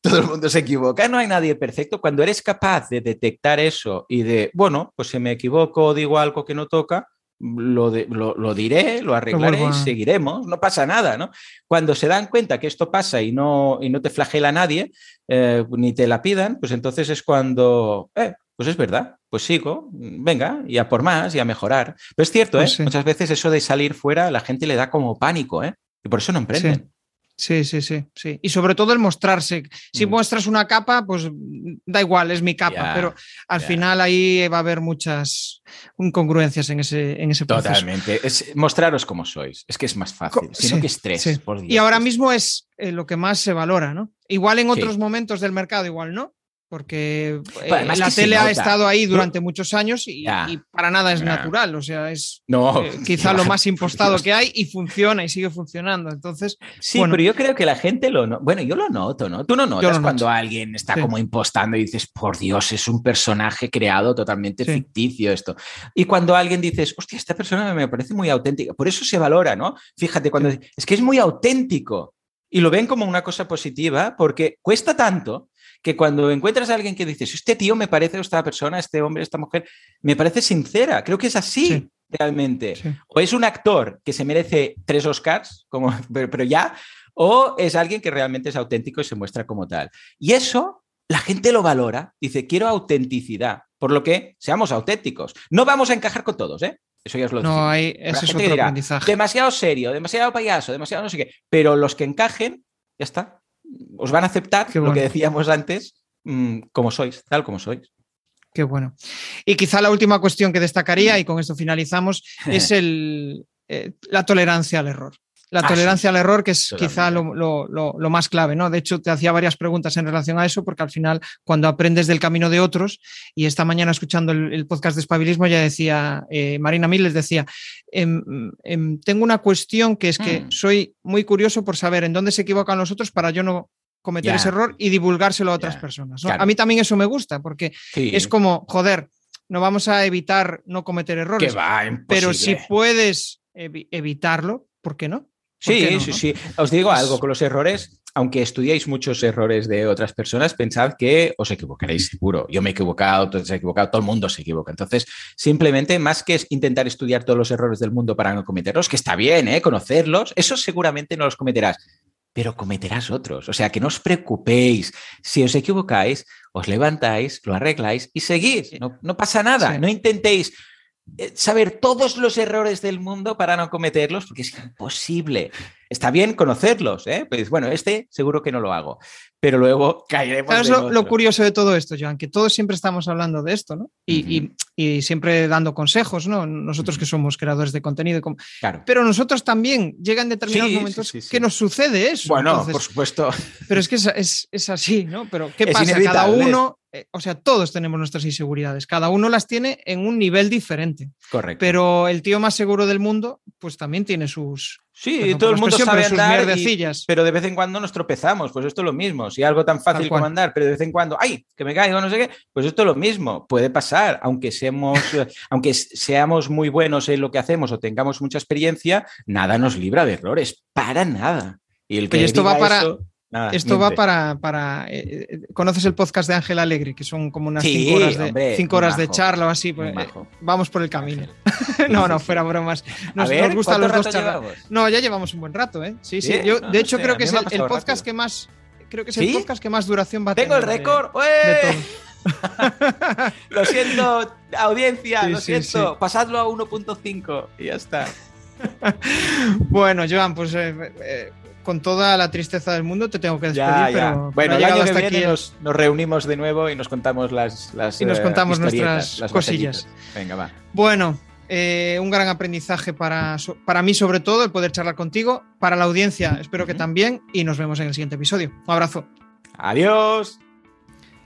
Todo el mundo se equivoca, no hay nadie perfecto. Cuando eres capaz de detectar eso y de, bueno, pues si me equivoco, digo algo que no toca, lo, de, lo, lo, diré, lo arreglaré y seguiremos, no pasa nada, ¿no? Cuando se dan cuenta que esto pasa y no, y no te flagela nadie, eh, ni te la pidan, pues entonces es cuando, eh, pues es verdad, pues sigo, venga, y a por más y a mejorar. Pero es cierto, pues ¿eh? Sí. Muchas veces eso de salir fuera a la gente le da como pánico, ¿eh? Y por eso no emprenden. Sí. Sí, sí, sí, sí. Y sobre todo el mostrarse. Si mm. muestras una capa, pues da igual, es mi capa, yeah, pero al yeah. final ahí va a haber muchas incongruencias en ese, en ese proceso. Totalmente. Es mostraros como sois. Es que es más fácil. Si no, que estrés. Sí. Por Dios, y ahora mismo es eh, lo que más se valora, ¿no? Igual en otros momentos del mercado, igual no. Porque eh, la tele ha estado ahí durante muchos años y, para nada es natural. O sea, es no, eh, quizá lo más impostado que hay y funciona y sigue funcionando. Entonces, sí, bueno. pero yo creo que la gente lo no... Bueno, yo lo noto, ¿no? Tú no notas lo cuando noto. alguien está Sí. como impostando y dices, por Dios, es un personaje creado totalmente Sí. ficticio esto. Y cuando alguien dices, hostia, esta persona me parece muy auténtica. Por eso se valora, ¿no? Fíjate, cuando es que es muy auténtico y lo ven como una cosa positiva porque cuesta tanto que cuando encuentras a alguien que dices, este tío me parece, esta persona, este hombre, esta mujer, me parece sincera, creo que es así Sí. realmente. Sí. O es un actor que se merece tres Oscars, como, pero, pero ya, o es alguien que realmente es auténtico y se muestra como tal. Y eso la gente lo valora, dice, quiero autenticidad, por lo que seamos auténticos. No vamos a encajar con todos, ¿eh? Eso ya os lo No, digo. hay, La ese es otro dirá, aprendizaje. demasiado serio, demasiado payaso, demasiado no sé qué. Pero los que encajen, ya está. Os van a aceptar lo que decíamos antes, mm, como sois, tal como sois. Qué bueno. Y quizá la última cuestión que destacaría, y con esto finalizamos, es el, eh, la tolerancia al error. La Ah, tolerancia al error, que es Totalmente. quizá lo, lo- lo- lo más clave, ¿no? De hecho, te hacía varias preguntas en relación a eso, porque al final, cuando aprendes del camino de otros, y esta mañana escuchando el, el podcast de Espabilismo, ya decía, eh, Marina Miles decía, em, em, tengo una cuestión que es que Mm. soy muy curioso por saber en dónde se equivocan los otros para yo no cometer ese error y divulgárselo a otras personas. ¿no? Claro. A mí también eso me gusta, porque Sí. es como, joder, no vamos a evitar no cometer que errores, pero si puedes evi- evitarlo, ¿por qué no? ¿Por Sí, no, sí, no? sí. Os digo Pues- algo con los errores. Aunque estudiáis muchos errores de otras personas, pensad que os equivocaréis seguro. Yo me he equivocado, te has equivocado, todo el mundo se equivoca. Entonces, simplemente, más que intentar estudiar todos los errores del mundo para no cometerlos, que está bien, ¿eh? conocerlos, eso seguramente no los cometerás, pero cometerás otros. O sea, que no os preocupéis. Si os equivocáis, os levantáis, lo arregláis y seguís. No, no pasa nada. Sí. No intentéis saber todos los errores del mundo para no cometerlos, porque es imposible. Está bien conocerlos, ¿eh? Pues bueno, este seguro que no lo hago, pero luego caeremos. ¿Sabes lo, lo curioso de todo esto, Joan? Que todos siempre estamos hablando de esto, ¿no? Y, y- y siempre dando consejos, ¿no? Nosotros que somos creadores de contenido. como- Claro. Pero nosotros también llegan determinados Sí, momentos sí, sí. que nos sucede eso. Bueno, Entonces, por supuesto. Pero es que es, es- es así, ¿no? Pero ¿qué pasa? Cada uno, eh, o sea, todos tenemos nuestras inseguridades, cada uno las tiene en un nivel diferente. Correcto. Pero el tío más seguro del mundo, pues también tiene sus. sí, todo el la mundo sabe andar, y- pero de vez en cuando nos tropezamos. Pues esto es lo mismo. Si algo tan fácil como andar, pero de vez en cuando, ¡ay! Que me caigo, no sé qué. Pues esto es lo mismo. Puede pasar, aunque seamos, eh, aunque seamos muy buenos en lo que hacemos o tengamos mucha experiencia, nada nos libra de errores. Para nada. Y el que esto va para- eso, nada, Esto va para. para eh, eh, ¿Conoces el podcast de Ángel Alegre? Que son como unas Sí, cinco horas de, hombre, cinco horas de charla o así. pues, eh, vamos por el camino. No, no, fuera bromas. Nos, ver, nos gustan ¿cuánto los dos llevamos? No, ya llevamos un buen rato, ¿eh? Sí, sí. Sí, Yo, no, de no hecho, sé, creo que es el, podcast rápido. que más. Creo que es ¿Sí? el podcast que más duración va a Tengo el tener de- récord. Lo siento, audiencia, lo siento. Pasadlo a 1.5 y ya está. Bueno, Joan, pues eh, eh, con toda la tristeza del mundo te tengo que despedir, Ya, ya. pero, pero Bueno, el año que hasta viene aquí nos, nos reunimos de nuevo y nos contamos las, las Y nos eh, contamos nuestras las cosillas. batallitas. Venga, va. Bueno, eh, un gran aprendizaje para, para mí sobre todo, el poder charlar contigo, para la audiencia espero que también y nos vemos en el siguiente episodio. Un abrazo. Adiós.